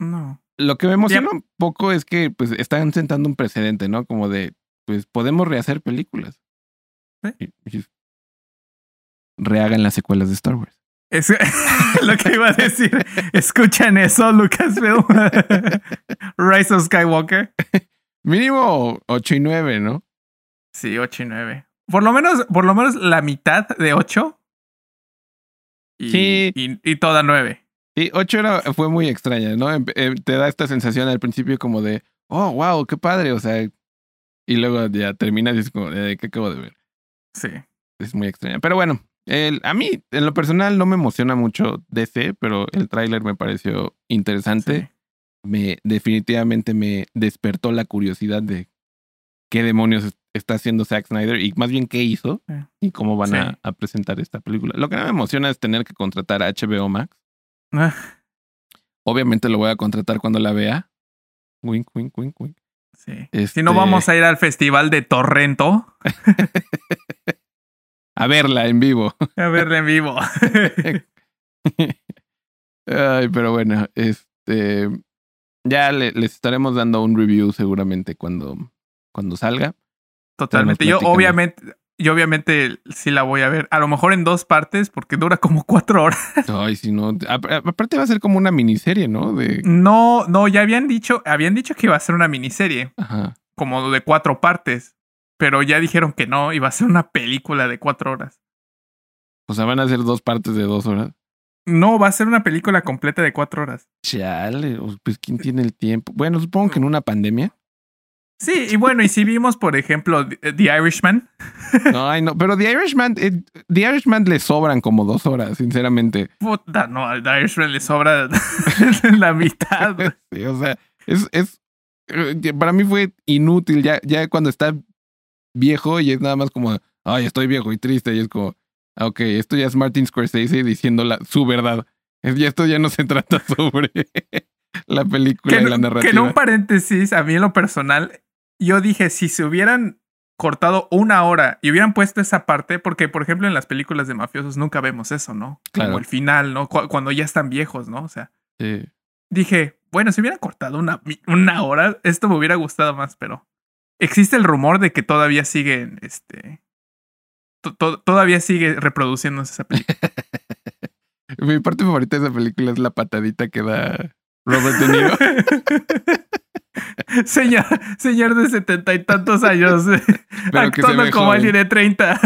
No. Lo que me emociona un poco es que pues están sentando un precedente, ¿no? Como de, pues podemos rehacer películas. Rehagan las secuelas de Star Wars. Es lo que iba a decir. Escuchan eso, Lucasfilm. Rise of Skywalker. Mínimo 8 y 9, ¿no? Sí, 8 y 9. Por lo menos, por lo menos la mitad de 8. Y, sí. Y, toda 9. Sí, 8 era, fue muy extraña, ¿no? Em, em, te da esta sensación al principio como de, oh, wow, qué padre, o sea. Y luego ya terminas y es como, ¿qué acabo de ver? Sí. Es muy extraña. Pero bueno, el, a mí, en lo personal, no me emociona mucho DC, pero el tráiler me pareció interesante. Me definitivamente me despertó la curiosidad de qué demonios está haciendo Zack Snyder y más bien qué hizo y cómo van a, presentar esta película. Lo que me emociona es tener que contratar a HBO Max. Ah. Obviamente lo voy a contratar cuando la vea. Wink, wink, wink, wink. Sí. Si no vamos este a ir al festival de Torrento. A verla en vivo. A verla en vivo. Ay, pero bueno, este. Ya les estaremos dando un review seguramente cuando, cuando salga. Totalmente. Yo obviamente, yo obviamente sí la voy a ver. A lo mejor en dos partes, porque dura como cuatro horas. Ay, si no. Aparte va a ser como una miniserie, ¿no? De... No, no, ya habían dicho, habían dicho que iba a ser una miniserie. Ajá. Como de cuatro partes pero ya dijeron que no, iba a ser una película de cuatro horas. O sea, van a ser dos partes de dos horas. No, va a ser una película completa de cuatro horas. Chale, pues ¿quién tiene el tiempo? Bueno, supongo que en una pandemia. Sí, y bueno, y si vimos, por ejemplo, The Irishman. No, ay, no, pero The Irishman, eh, The Irishman le sobran como dos horas, sinceramente. Puta, no, The Irishman le sobra la mitad. Sí, o sea, es, es, eh, para mí fue inútil ya, ya cuando está viejo y es nada más como, ay, estoy viejo y triste. Y es como, ok, esto ya es Martin Scorsese diciendo la, su verdad. Y esto ya no se trata sobre la película y la narrativa. Que en un paréntesis, a mí en lo personal, yo dije, si se hubieran cortado una hora y hubieran puesto esa parte, porque por ejemplo en las películas de mafiosos nunca vemos eso, ¿no? Como el final, ¿no? cuando ya están viejos, ¿no? O sea, dije, bueno, si hubieran cortado una, una hora, esto me hubiera gustado más, pero Existe el rumor de que todavía siguen, este, todavía sigue reproduciéndose esa película. Mi parte favorita de esa película es la patadita que da Robert De Niro. señor, señor de setenta y tantos años, actuando como alguien de treinta.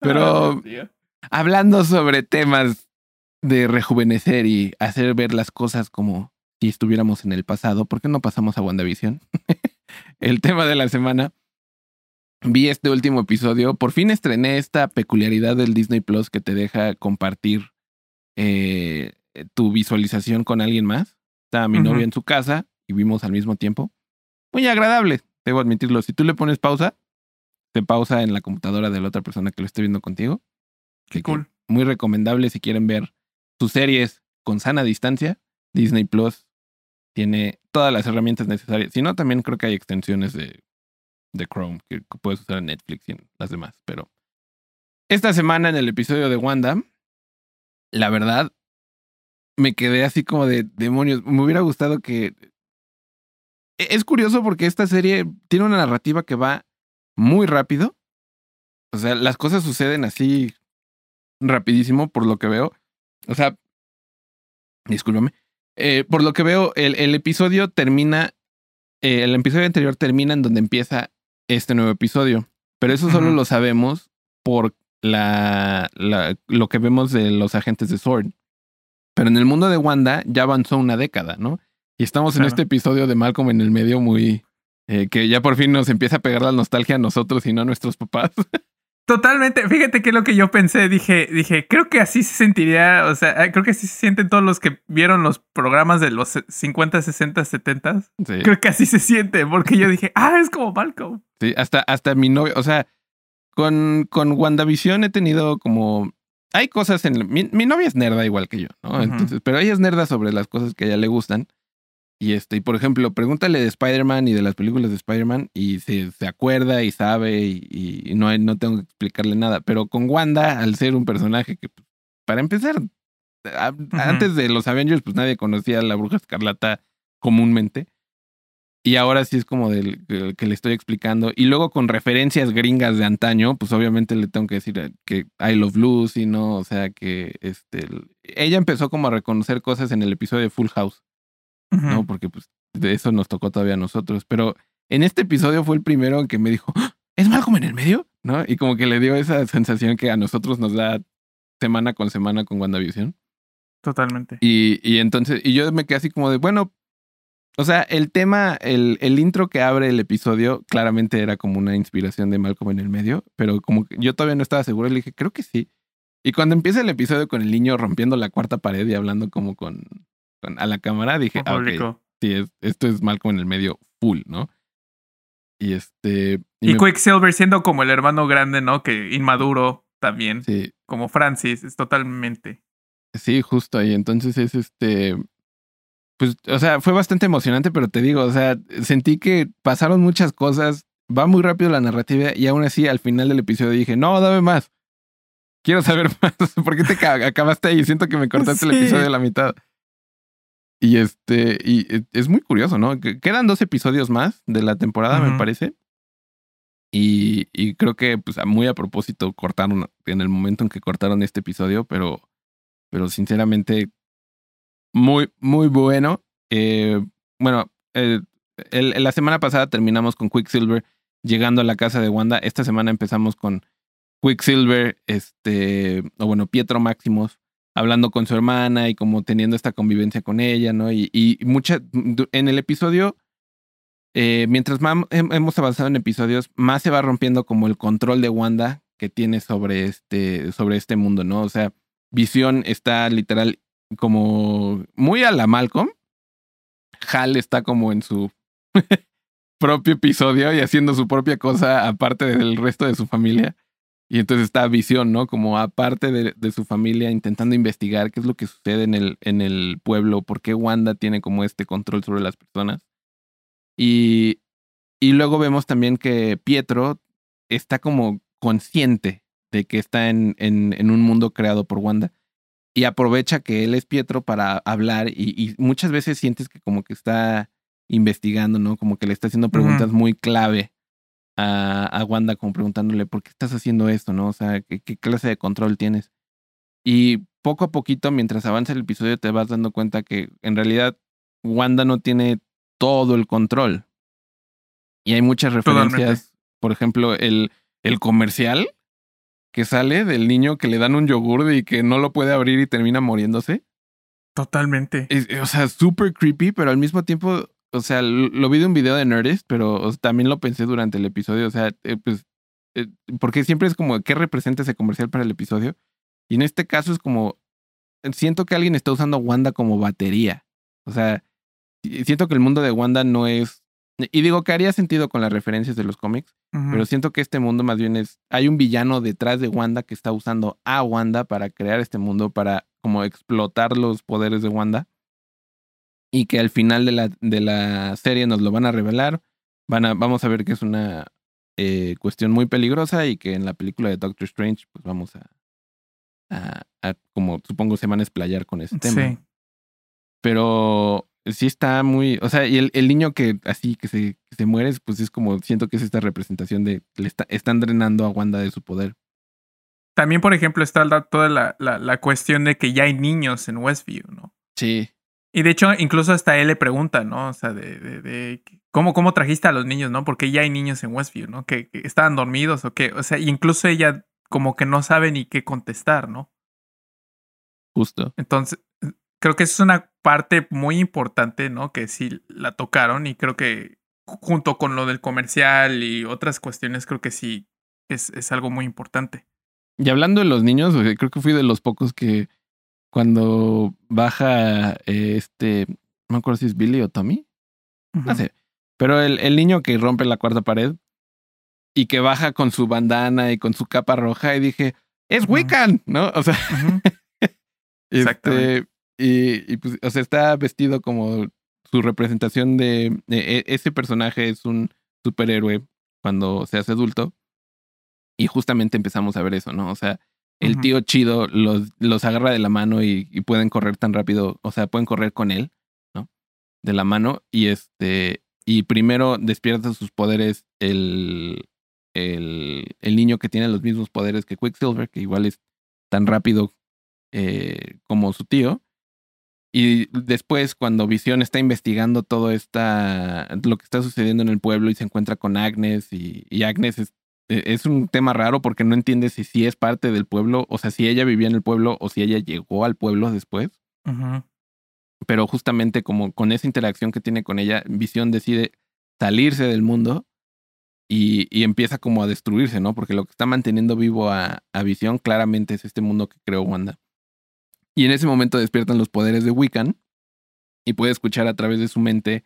Pero hablando sobre temas de rejuvenecer y hacer ver las cosas como si estuviéramos en el pasado, ¿por qué no pasamos a WandaVision? el tema de la semana. Vi este último episodio. Por fin estrené esta peculiaridad del Disney Plus que te deja compartir eh, tu visualización con alguien más. Está mi novia en su casa y vimos al mismo tiempo. Muy agradable, debo admitirlo. Si tú le pones pausa, se pausa en la computadora de la otra persona que lo esté viendo contigo. Qué cool. Muy recomendable si quieren ver sus series con sana distancia. Disney Plus tiene todas las herramientas necesarias. Si no, también creo que hay extensiones de, de Chrome que puedes usar en Netflix y en las demás. Pero esta semana en el episodio de Wanda, la verdad, me quedé así como de demonios. Me hubiera gustado que... E, es curioso porque esta serie tiene una narrativa que va muy rápido. O sea, las cosas suceden así rapidísimo por lo que veo. O sea, discúlpame. Eh, por lo que veo, el, el episodio termina, eh, el episodio anterior termina en donde empieza este nuevo episodio. Pero eso solo lo sabemos por la, la, lo que vemos de los agentes de Sword. Pero en el mundo de Wanda ya avanzó una década, ¿no? Y estamos en este episodio de Malcolm en el medio muy... Eh, que ya por fin nos empieza a pegar la nostalgia a nosotros y no a nuestros papás. Totalmente. Fíjate que es lo que yo pensé. Dije, dije, creo que así se sentiría. O sea, eh, creo que así se sienten todos los que vieron los programas de los 50, 60, 70. Creo que así se siente. Porque yo dije, ah, es como Malcolm. Sí, hasta, hasta mi novio. O sea, con, con WandaVision he tenido como. Hay cosas en. Mi, mi novia es nerda igual que yo, ¿no? Entonces, pero ella es nerda sobre las cosas que a ella le gustan. Y este, y por ejemplo, pregúntale de Spider-Man y de las películas de Spider-Man y se, se acuerda y sabe y, no, hay, no tengo que explicarle nada. Pero con Wanda, al ser un personaje que, pues, para empezar, antes de los Avengers, pues nadie conocía a la bruja escarlata comúnmente. Y ahora sí es como del que le estoy explicando. Y luego con referencias gringas de antaño, pues obviamente le tengo que decir eh, que I Love Lucy, ¿no? O sea que este, ella empezó como a reconocer cosas en el episodio de Full House. ¿no? Porque pues de eso nos tocó todavía a nosotros. Pero en este episodio fue el primero en que me dijo, ¡Ah! ¿es Malcolm en el medio? ¿No? Y como que le dio esa sensación que a nosotros nos da semana con semana con WandaVision. Totalmente. Y, y entonces, y yo me quedé así como de, bueno, o sea, el tema, el, el intro que abre el episodio claramente era como una inspiración de Malcolm en el medio, pero como que yo todavía no estaba seguro, le dije, creo que sí. Y cuando empieza el episodio con el niño rompiendo la cuarta pared y hablando como con, a la cámara, dije, ah, sí, esto es Malcolm en el medio full, ¿no? Y este. Y, Quicksilver siendo como el hermano grande, ¿no? Que inmaduro también. Sí. Como Francis, es totalmente. Sí, justo ahí. Entonces es este. Pues, o sea, fue bastante emocionante, pero te digo, o sea, sentí que pasaron muchas cosas. Va muy rápido la narrativa y aún así al final del episodio dije, no, dame más. Quiero saber más. ¿Por qué te acabaste ahí? Siento que me cortaste el episodio a la mitad. Y este, y e, es muy curioso, ¿no? Quedan dos episodios más de la temporada, me parece. Y, y, creo que, pues, muy a propósito, cortaron en el momento en que cortaron este episodio, pero, pero sinceramente, muy, muy bueno. Eh, bueno, el, la semana pasada terminamos con Quicksilver llegando a la casa de Wanda. Esta semana empezamos con Quicksilver, este, o bueno, Pietro Máximos hablando con su hermana y como teniendo esta convivencia con ella, ¿no? Y, y mucha, en el episodio, eh, mientras más hemos avanzado en episodios, más se va rompiendo como el control de Wanda que tiene sobre este, sobre este mundo, ¿no? O sea, Visión está literal como muy a la Malcolm. Hal está como en su propio episodio y haciendo su propia cosa aparte del resto de su familia. Y entonces está Visión, ¿no? Como aparte de, su familia intentando investigar qué es lo que sucede en el, en el pueblo, por qué Wanda tiene como este control sobre las personas. Y, y luego vemos también que Pietro está como consciente de que está en, en, en, un mundo creado por Wanda y aprovecha que él es Pietro para hablar y, y, muchas veces sientes que como que está investigando, ¿no? Como que le está haciendo preguntas muy clave a, Wanda como preguntándole, ¿por qué estás haciendo esto? ¿No? O sea, ¿qué, clase de control tienes? Y poco a poquito, mientras avanza el episodio, te vas dando cuenta que en realidad Wanda no tiene todo el control. Y hay muchas referencias. Por ejemplo, el, el comercial que sale del niño que le dan un yogur y que no lo puede abrir y termina muriéndose. Totalmente. o sea, súper creepy, pero al mismo tiempo o sea, lo vi de un video de Nerdist, pero también lo pensé durante el episodio, o sea, eh, pues, eh, porque siempre es como, ¿qué representa ese comercial para el episodio? Y en este caso es como, siento que alguien está usando Wanda como batería. O sea, siento que el mundo de Wanda no es Y digo que haría sentido con las referencias de los cómics, pero siento que este mundo más bien es. Hay un villano detrás de Wanda que está usando a Wanda para crear este mundo, para como explotar los poderes de Wanda. Y que al final de la, de la serie nos lo van a revelar. Van a, vamos a ver que es una eh, cuestión muy peligrosa y que en la película de Doctor Strange, pues vamos a, a, como supongo se van a explayar con ese tema. Sí. Pero sí está muy, o sea, y el, el niño que así que se, se, muere, pues es como, siento que es esta representación de, le está, están drenando a Wanda de su poder. También, por ejemplo, está toda la, la, la, cuestión de que ya hay niños en Westview, ¿no? Sí. Y de hecho, incluso hasta él le pregunta, ¿no? O sea, de, de, ¿cómo, ¿cómo trajiste a los niños, no? Porque ya hay niños en Westview, ¿no? Que, que estaban dormidos o qué. O sea, incluso ella como que no sabe ni qué contestar, ¿no? Justo. Entonces, creo que es una parte muy importante, ¿no? Que sí la tocaron y creo que junto con lo del comercial y otras cuestiones, creo que sí es, es algo muy importante. Y hablando de los niños, creo que fui de los pocos que cuando baja eh, este, no me acuerdo si es Billy o Tommy, no sé, pero el, el niño que rompe la cuarta pared y que baja con su bandana y con su capa roja y dije, es Wiccan, ¿no? O sea, este, y, pues, o sea, está vestido como su representación de, e, ese personaje es un superhéroe cuando se hace adulto. Y justamente empezamos a ver eso, ¿no? O sea, el tío chido los, los agarra de la mano y, y, pueden correr tan rápido, o sea, pueden correr con él, ¿no? De la mano y este, y primero despierta sus poderes el, el, el niño que tiene los mismos poderes que Quicksilver, que igual es tan rápido eh, como su tío. Y después, cuando Visión está investigando todo esta, lo que está sucediendo en el pueblo y se encuentra con Agnes, y, Agnes es, e, es, un tema raro porque no entiende si sí es parte del pueblo, o sea, si ella vivía en el pueblo o si ella llegó al pueblo después. Pero justamente como con esa interacción que tiene con ella, Visión decide salirse del mundo y, y, empieza como a destruirse, ¿no? Porque lo que está manteniendo vivo a, a Visión claramente es este mundo que creó Wanda. Y en ese momento despiertan los poderes de Wiccan y puede escuchar a través de su mente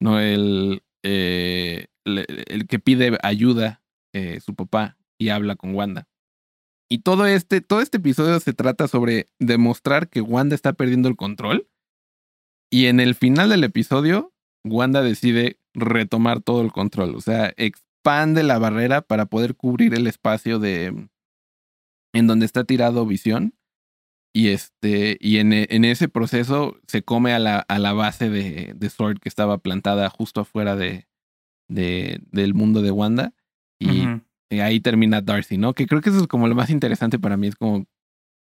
no el, eh, el, que pide ayuda eh, su papá y habla con Wanda. Y todo este, todo este episodio se trata sobre demostrar que Wanda está perdiendo el control. Y en el final del episodio, Wanda decide retomar todo el control. O sea, expande la barrera para poder cubrir el espacio de en donde está tirado Visión y este, y en, e, en, ese proceso se come a la, a la base de, de, Sword que estaba plantada justo afuera de, de del mundo de Wanda. Y, ahí termina Darcy, ¿no? Que creo que eso es como lo más interesante para mí. Es como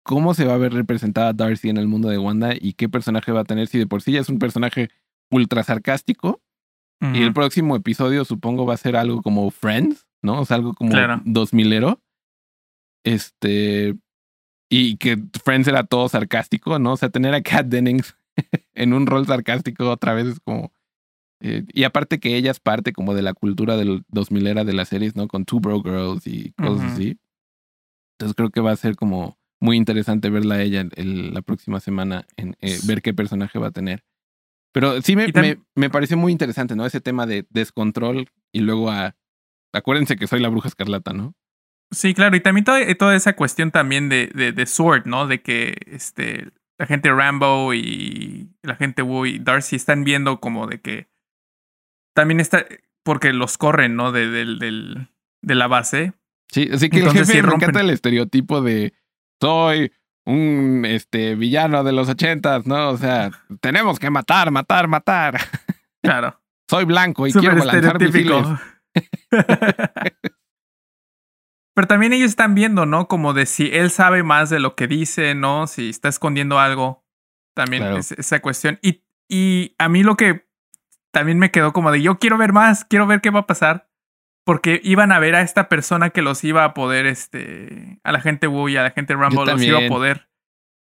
cómo se va a ver representada Darcy en el mundo de Wanda y qué personaje va a tener. Si de por sí ya es un personaje ultra sarcástico. Y el próximo episodio supongo va a ser algo como Friends, ¿no? O sea, algo como dos milero. Este, y que Friends era todo sarcástico, ¿no? O sea, tener a Kat Dennings en un rol sarcástico otra vez es como... Eh, y aparte que ella es parte como de la cultura del 2000 era de las series, ¿no? Con Two Bro Girls y cosas así. Entonces creo que va a ser como muy interesante verla a ella el, la próxima semana, en eh, ver qué personaje va a tener. Pero sí me, me, me, pareció muy interesante, ¿no? Ese tema de descontrol y luego a... Acuérdense que soy la bruja escarlata, ¿no? Sí, claro, y también toda, toda esa cuestión también de, de, de, Sword, ¿no? De que este, la gente Rambo y la gente Wu y Darcy están viendo como de que también está, porque los corren, ¿no? De, de, de la base. Sí, así que Entonces, el jefe sí encanta el estereotipo de soy un este villano de los ochentas, ¿no? O sea, tenemos que matar, matar, matar. Claro. soy blanco y quiero lanzar misiles. Pero también ellos están viendo, ¿no? Como de si él sabe más de lo que dice, ¿no? Si está escondiendo algo. También es, esa cuestión. Y, y a mí lo que también me quedó como de yo quiero ver más, quiero ver qué va a pasar. Porque iban a ver a esta persona que los iba a poder, este, a la gente Wu y a la gente Rumble los iba a poder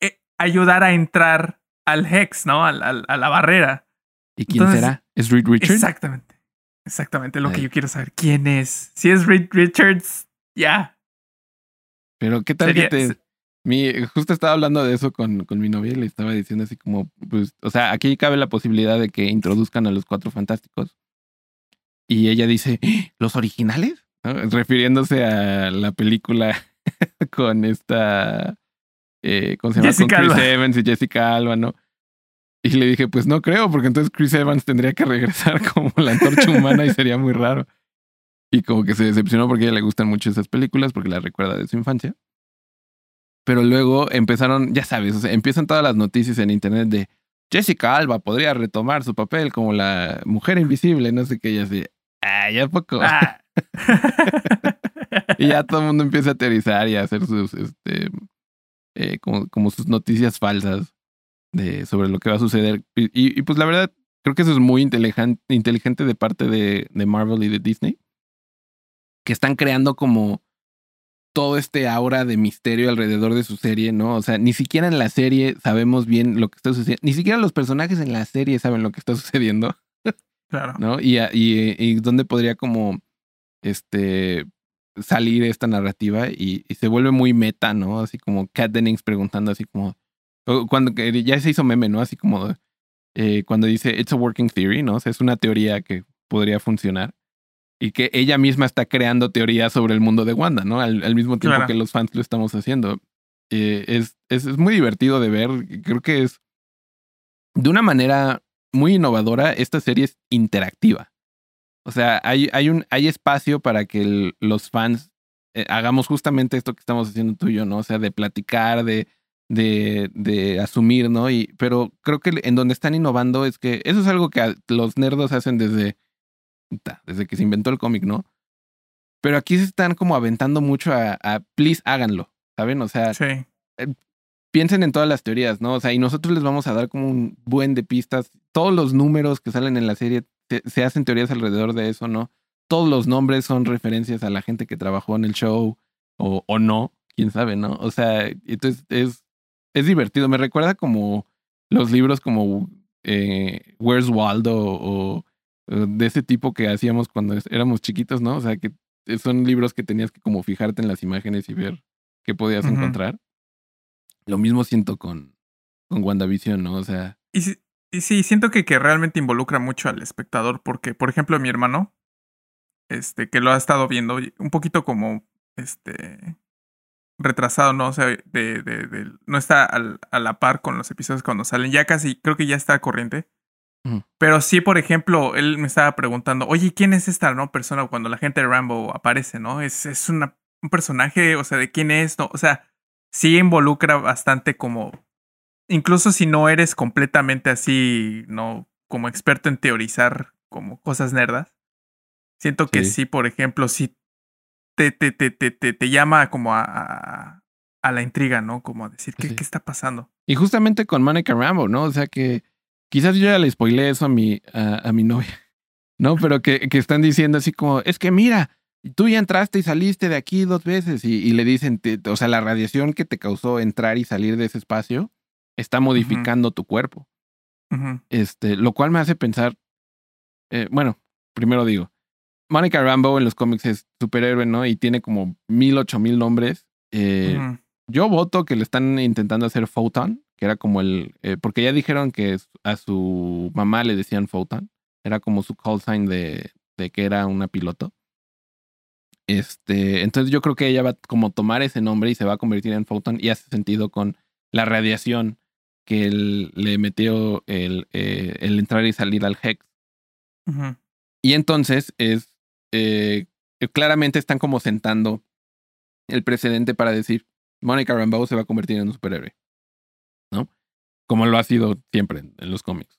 eh, ayudar a entrar al Hex, ¿no? A, la barrera. ¿Y quién será? ¿Es Reed Richards? Exactamente. Exactamente lo que yo quiero saber. ¿Quién es? Si es Reed Richards, ya. Pero qué tal que te... Mi, justo estaba hablando de eso con, con mi novia y le estaba diciendo así como, pues, o sea, aquí cabe la posibilidad de que introduzcan a los cuatro fantásticos. Y ella dice. ¿los originales? Refiriéndose a la película con esta, eh, ¿cómo se llama? con Chris Evans y Jessica Alba, ¿no? Y le dije, pues no creo, porque entonces Chris Evans tendría que regresar como la antorcha humana y sería muy raro. Y como que se decepcionó porque a ella le gustan mucho esas películas porque las recuerda de su infancia. Pero luego empezaron, ya sabes, o sea, empiezan todas las noticias en internet de Jessica Alba podría retomar su papel como la mujer invisible, no sé qué, y así, ah, ya poco. Ah. y ya todo el mundo empieza a aterrizar y a hacer sus, este, eh, como, como sus noticias falsas de, sobre lo que va a suceder. Y, y, pues la verdad, creo que eso es muy inteligente, inteligente de parte de, de Marvel y de Disney que están creando como todo este aura de misterio alrededor de su serie, ¿no? O sea, ni siquiera en la serie sabemos bien lo que está sucediendo, ni siquiera los personajes en la serie saben lo que está sucediendo. Claro. ¿No? Y, y, y dónde podría como este salir esta narrativa y, se vuelve muy meta, ¿no? Así como Kat Dennings preguntando así como cuando ya se hizo meme, ¿no? Así como eh, cuando dice it's a working theory, ¿no? O sea, es una teoría que podría funcionar y que ella misma está creando teorías sobre el mundo de Wanda, ¿no? Al, mismo tiempo que los fans lo estamos haciendo. Eh, es, es, es, muy divertido de ver. Creo que es de una manera muy innovadora. Esta serie es interactiva. O sea, hay, hay, un, hay espacio para que los fans eh, hagamos justamente esto que estamos haciendo tú y yo, ¿no? O sea, de platicar, de, de, de asumir, ¿no? Y, pero creo que en donde están innovando es que eso es algo que los nerdos hacen desde desde que se inventó el cómic, ¿no? Pero aquí se están como aventando mucho a, please háganlo, ¿saben? O sea, eh, piensen en todas las teorías, ¿no? O sea, y nosotros les vamos a dar como un buen de pistas. Todos los números que salen en la serie se, hacen teorías alrededor de eso, ¿no? Todos los nombres son referencias a la gente que trabajó en el show o, o no, quién sabe, ¿no? O sea, entonces es, es divertido. Me recuerda como los libros como eh, Where's Waldo o de ese tipo que hacíamos cuando éramos chiquitos, ¿no? O sea, que son libros que tenías que como fijarte en las imágenes y ver qué podías encontrar. Lo mismo siento con, con WandaVision, ¿no? O sea... Y, sí, y sí, siento que, que realmente involucra mucho al espectador porque, por ejemplo, mi hermano, este, que lo ha estado viendo un poquito como, este, retrasado, ¿no? O sea, de, de, de no está al, a la par con los episodios cuando salen. Ya casi, creo que ya está corriente. Pero sí, por ejemplo, él me estaba preguntando, oye, ¿quién es esta no persona cuando la gente de Rambo aparece, no? Es, es una, un personaje, o sea, ¿de quién es? No, o sea, sí involucra bastante como, incluso si no eres completamente así, no, como experto en teorizar como cosas nerdas. Siento que sí, por ejemplo, sí te, te, te, te, te, llama como a, a, la intriga, ¿no? Como a decir, ¿qué, ¿qué está pasando? Y justamente con Monica Rambo, ¿no? O sea que Quizás yo ya le spoilé eso a mi, a, mi novia, ¿no? Pero que, que, están diciendo así como, es que mira, tú ya entraste y saliste de aquí dos veces y, le dicen, o sea, la radiación que te causó entrar y salir de ese espacio está modificando tu cuerpo. Este, lo cual me hace pensar, eh, bueno, primero digo, Monica Rambo en los cómics es superhéroe, ¿no? Y tiene como mil, ocho mil nombres. Eh, yo voto que le están intentando hacer Photon, que era como el, eh, porque ya dijeron que a su mamá le decían Photon, era como su call sign de, de que era una piloto. Este, entonces yo creo que ella va como tomar ese nombre y se va a convertir en Photon y hace sentido con la radiación que le metió el, eh, el, entrar y salir al Hex. Y entonces es, eh, claramente están como sentando el precedente para decir, Monica Rambeau se va a convertir en un superhéroe. Como lo ha sido siempre en, los cómics.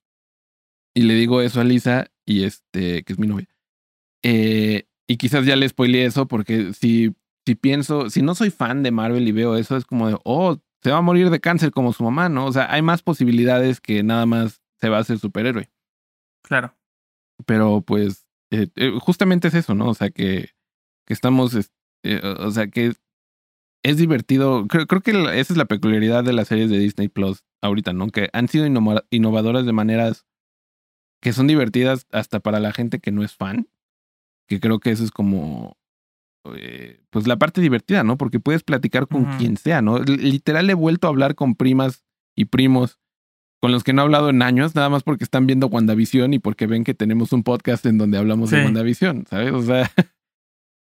Y le digo eso a Lisa, y este, que es mi novia. Eh, y quizás ya le spoileé eso, porque si, si pienso, si no soy fan de Marvel y veo eso, es como de, oh, se va a morir de cáncer como su mamá, ¿no? O sea, hay más posibilidades que nada más se va a hacer superhéroe. Claro. Pero pues, eh, eh, justamente es eso, ¿no? O sea, que, que estamos, o sea, que es divertido. Creo, creo que esa es la peculiaridad de las series de Disney Plus ahorita, ¿no? Que han sido innovadoras de maneras que son divertidas hasta para la gente que no es fan. Que creo que eso es como. Eh, pues la parte divertida, ¿no? Porque puedes platicar con quien sea, ¿no? Literal he vuelto a hablar con primas y primos con los que no he hablado en años, nada más porque están viendo WandaVision y porque ven que tenemos un podcast en donde hablamos de WandaVision, ¿sabes? O sea,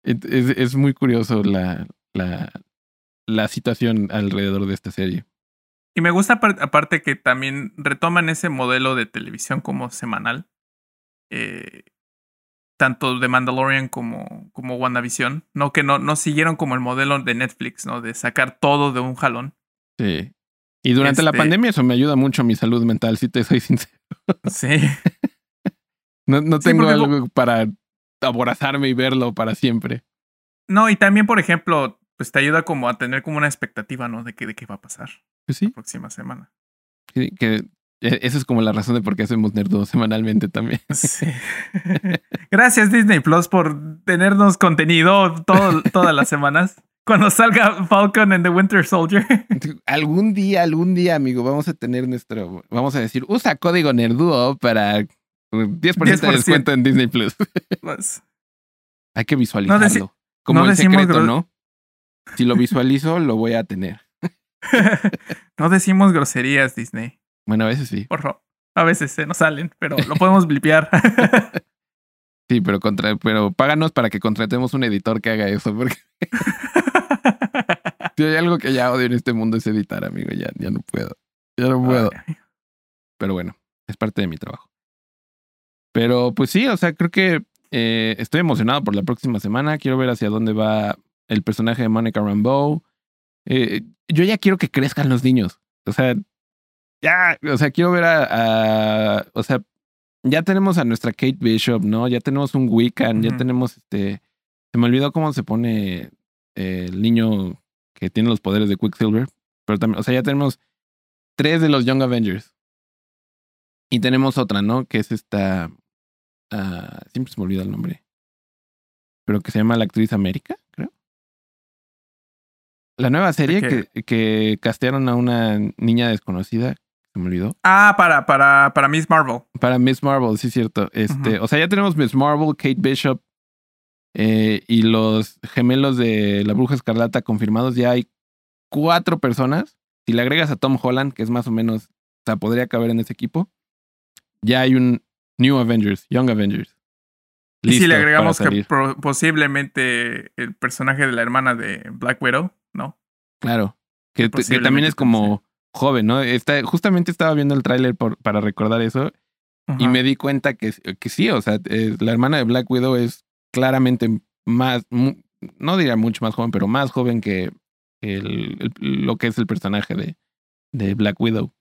es, es muy curioso la, la, la situación alrededor de esta serie. Y me gusta aparte que también retoman ese modelo de televisión como semanal. Eh, tanto de Mandalorian como, como WandaVision. No, que no, no siguieron como el modelo de Netflix, ¿no? De sacar todo de un jalón. Sí. Y durante la este pandemia eso me ayuda mucho a mi salud mental, si te soy sincero. Sí. no, no tengo algo para aborazarme y verlo para siempre. No, y también, por ejemplo, pues te ayuda como a tener como una expectativa, ¿no? De, que, de qué va a pasar. Pues sí. La próxima semana. Sí, que e, esa es como la razón de por qué hacemos Nerdo semanalmente también. Sí. Gracias Disney Plus por tenernos contenido todo, todas las semanas. Cuando salga Falcon and the Winter Soldier. Algún día, algún día, amigo, vamos a tener nuestro. Vamos a decir, usa código Nerduo para 10%, de descuento en Disney Plus. Pues, Hay que visualizarlo. como el secreto, ¿no? Si lo visualizo, lo voy a tener. no decimos groserías, Disney. Bueno, a veces sí. Por favor. A veces se nos salen, pero lo podemos blipear. sí, pero contra, pero páganos para que contratemos un editor que haga eso, porque si hay algo que ya odio en este mundo es editar, amigo. Ya, ya no puedo. Ya no puedo. pero bueno, es parte de mi trabajo. Pero pues sí, o sea, creo que eh, estoy emocionado por la próxima semana. Quiero ver hacia dónde va el personaje de Monica Rambeau. Eh, yo ya quiero que crezcan los niños. O sea, ya, o sea, quiero ver a, o sea, ya tenemos a nuestra Kate Bishop, ¿no? Ya tenemos un Wiccan, ya tenemos este, se me olvidó cómo se pone eh, el niño que tiene los poderes de Quicksilver, pero también, o sea, ya tenemos tres de los Young Avengers. Y tenemos otra, ¿no? Que es esta, uh, siempre se me olvida el nombre, pero que se llama la actriz América, creo. La nueva serie que, que castearon a una niña desconocida, se me olvidó. Ah, para, para, para Miss Marvel. Para Miss Marvel, sí, cierto. Este, O sea, ya tenemos Miss Marvel, Kate Bishop eh, y los gemelos de la Bruja Escarlata confirmados. Ya hay cuatro personas. Si le agregas a Tom Holland, que es más o menos, o sea, podría caber en ese equipo, ya hay un New Avengers, Young Avengers. Y si le agregamos que posiblemente el personaje de la hermana de Black Widow, ¿no? Claro. Que, también es como joven, ¿no? Está, justamente estaba viendo el tráiler para recordar eso y me di cuenta que, que sí, o sea, eh, la hermana de Black Widow es claramente más, no diría mucho más joven, pero más joven que el, lo que es el personaje de, de Black Widow.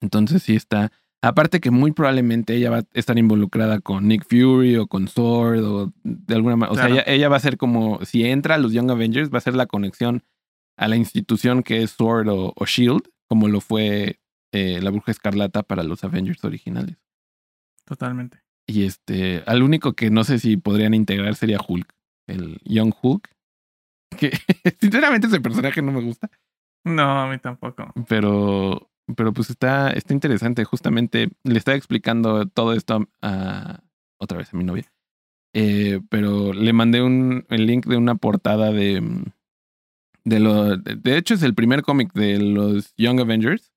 Entonces sí está Aparte que muy probablemente ella va a estar involucrada con Nick Fury o con Sword o de alguna manera. O sea, ella, va a ser como, si entra a los Young Avengers, va a ser la conexión a la institución que es Sword o, Shield, como lo fue eh, la Bruja Escarlata para los Avengers originales. Totalmente. Y este, al único que no sé si podrían integrar sería Hulk, el Young Hulk. Que sinceramente ese personaje no me gusta. No, a mí tampoco. Pero pero pues está, está interesante. Justamente le estaba explicando todo esto a, otra vez a mi novia. Eh, pero le mandé un, el link de una portada de. Mm, de lo. De hecho, es el primer cómic de los Young Avengers.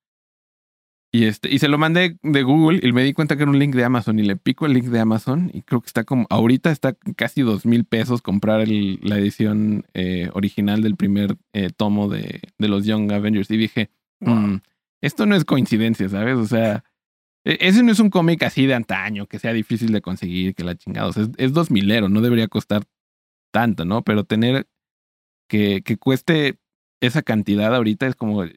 Y este, y se lo mandé de Google y me di cuenta que era un link de Amazon. Y le pico el link de Amazon. Y creo que está como. Ahorita está casi dos mil pesos comprar el, la edición eh, original del primer eh, tomo de, de los Young Avengers. Y dije. Mm, esto no es coincidencia, ¿sabes? O sea, e, ese no es un cómic así de antaño, que sea difícil de conseguir, que la sea, es, dos milero, no debería costar tanto, ¿no? Pero tener que, que cueste esa cantidad ahorita es como, eh,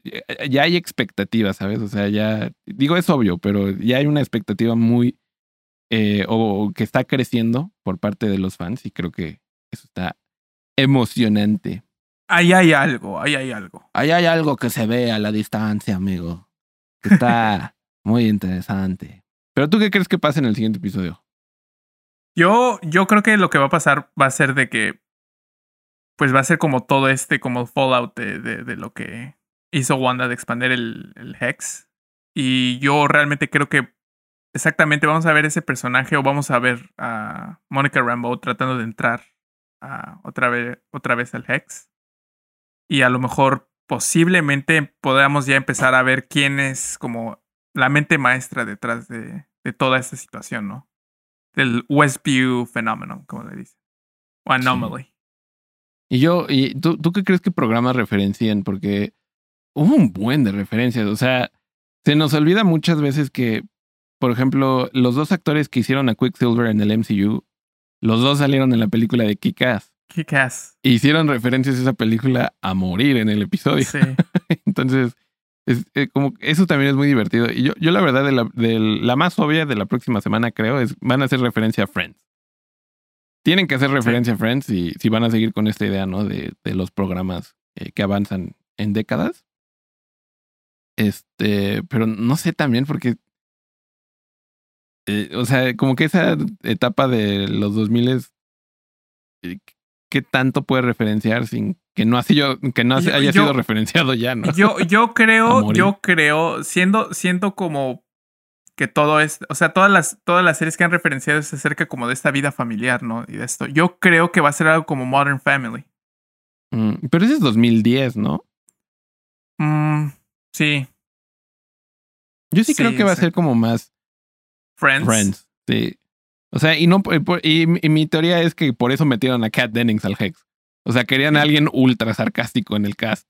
ya hay expectativas, ¿sabes? O sea, ya, digo, es obvio, pero ya hay una expectativa muy, eh, o que está creciendo por parte de los fans y creo que eso está emocionante. Ahí hay algo, ahí hay algo. Ahí hay algo que se ve a la distancia, amigo. está muy interesante. Pero tú qué crees que pase en el siguiente episodio? Yo, yo creo que lo que va a pasar va a ser de que, pues va a ser como todo este, como fallout de, de, lo que hizo Wanda de expandir el, el Hex. Y yo realmente creo que exactamente vamos a ver ese personaje o vamos a ver a Monica Rambeau tratando de entrar a otra vez, otra vez al Hex y a lo mejor posiblemente podamos ya empezar a ver quién es como la mente maestra detrás de, de toda esta situación, ¿no? Del Westview Phenomenon, como le dicen. O anomaly. Y yo, y tú, ¿tú qué crees que programas referencian? Porque hubo un buen de referencias. O sea, se nos olvida muchas veces que, por ejemplo, los dos actores que hicieron a Quicksilver en el MCU, los dos salieron en la película de Kick-Ass. Kick-Ass. Hicieron referencias a esa película a morir en el episodio. Sí. Entonces, es, eh, como eso también es muy divertido. Y yo, yo la verdad, de la, de la más obvia de la próxima semana, creo, es van a hacer referencia a Friends. Tienen que hacer referencia a Friends y si van a seguir con esta idea, ¿no? De, de los programas eh, que avanzan en décadas. Este, pero no sé también porque, eh, o sea, como que esa etapa de los 2000 es, eh, ¿qué tanto puede referenciar sin que no, ha sido, que no Yo- haya yo- sido referenciado ya, ¿no? Yo, yo creo, yo creo, siendo, siento como que todo es, o sea, todas las, todas las series que han referenciado es acerca como de esta vida familiar, ¿no? Y de esto. Yo creo que va a ser algo como Modern Family. Mm, pero ese es 2010, ¿no? Mm, sí. Yo sí, Sí, creo que va a ser como más Friends. Friends, sí. O sea, y no por- y, mi- y mi teoría es que por eso metieron a Kat Dennings al Hex. O sea, querían a alguien ultra sarcástico en el cast.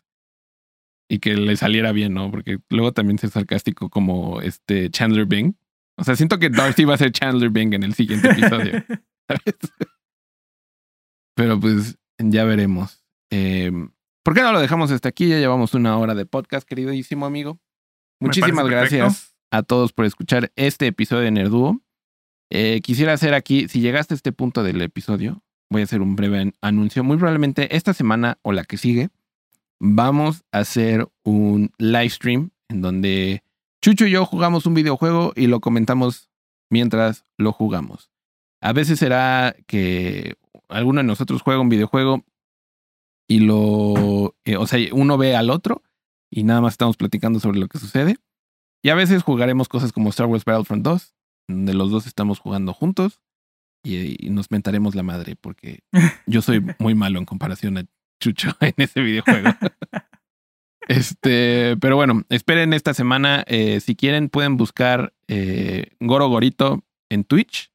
Y que le saliera bien, ¿no? Porque luego también ser sarcástico como este Chandler Bing. O sea, siento que Darcy va a ser Chandler Bing en el siguiente episodio. ¿sabes? Pero pues ya veremos. Eh, ¿Por qué no lo dejamos hasta aquí? Ya llevamos una hora de podcast, queridísimo amigo. Muchísimas gracias a todos por escuchar este episodio de Nerduo. Eh, quisiera hacer aquí, si llegaste a este punto del episodio, voy a hacer un breve an- anuncio. Muy probablemente esta semana o la que sigue, vamos a hacer un live stream en donde Chucho y yo jugamos un videojuego y lo comentamos mientras lo jugamos. A veces será que alguno de nosotros juega un videojuego y lo, eh, o sea, uno ve al otro y nada más estamos platicando sobre lo que sucede. Y a veces jugaremos cosas como Star Wars Battlefront 2, donde los dos estamos jugando juntos y, y nos mentaremos la madre porque yo soy muy malo en comparación a Chucho en ese videojuego. Este, pero bueno, esperen esta semana. eh, si quieren, pueden buscar eh, Goro Gorito en Twitch.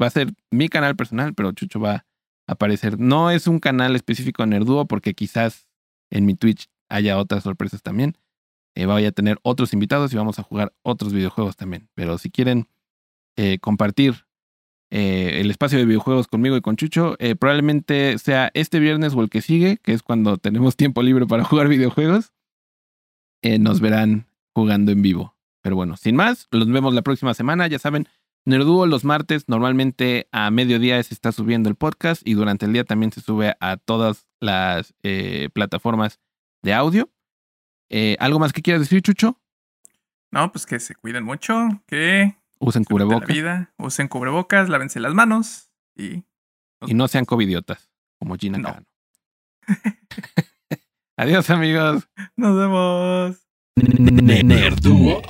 Va a ser mi canal personal, pero Chucho va a aparecer. No es un canal específico de Nerduo, porque quizás en mi Twitch haya otras sorpresas también. Eh, voy a tener otros invitados y vamos a jugar otros videojuegos también. Pero si quieren eh, compartir eh, el espacio de videojuegos conmigo y con Chucho, eh, probablemente sea este viernes o el que sigue, que es cuando tenemos tiempo libre para jugar videojuegos. Nos verán jugando en vivo. Pero bueno, sin más, los vemos la próxima semana. Ya saben, Nerduo los martes, normalmente a mediodía se está subiendo el podcast y durante el día también se sube a todas las plataformas de audio. ¿Algo más que quieras decir, Chucho? No, pues que se cuiden mucho, que Usen disfruten la cubrebocas vida, usen cubrebocas, lávense las manos y y no sean covidiotas, como Gina No. Carano. Adiós, amigos. nos vemos. Nerduo.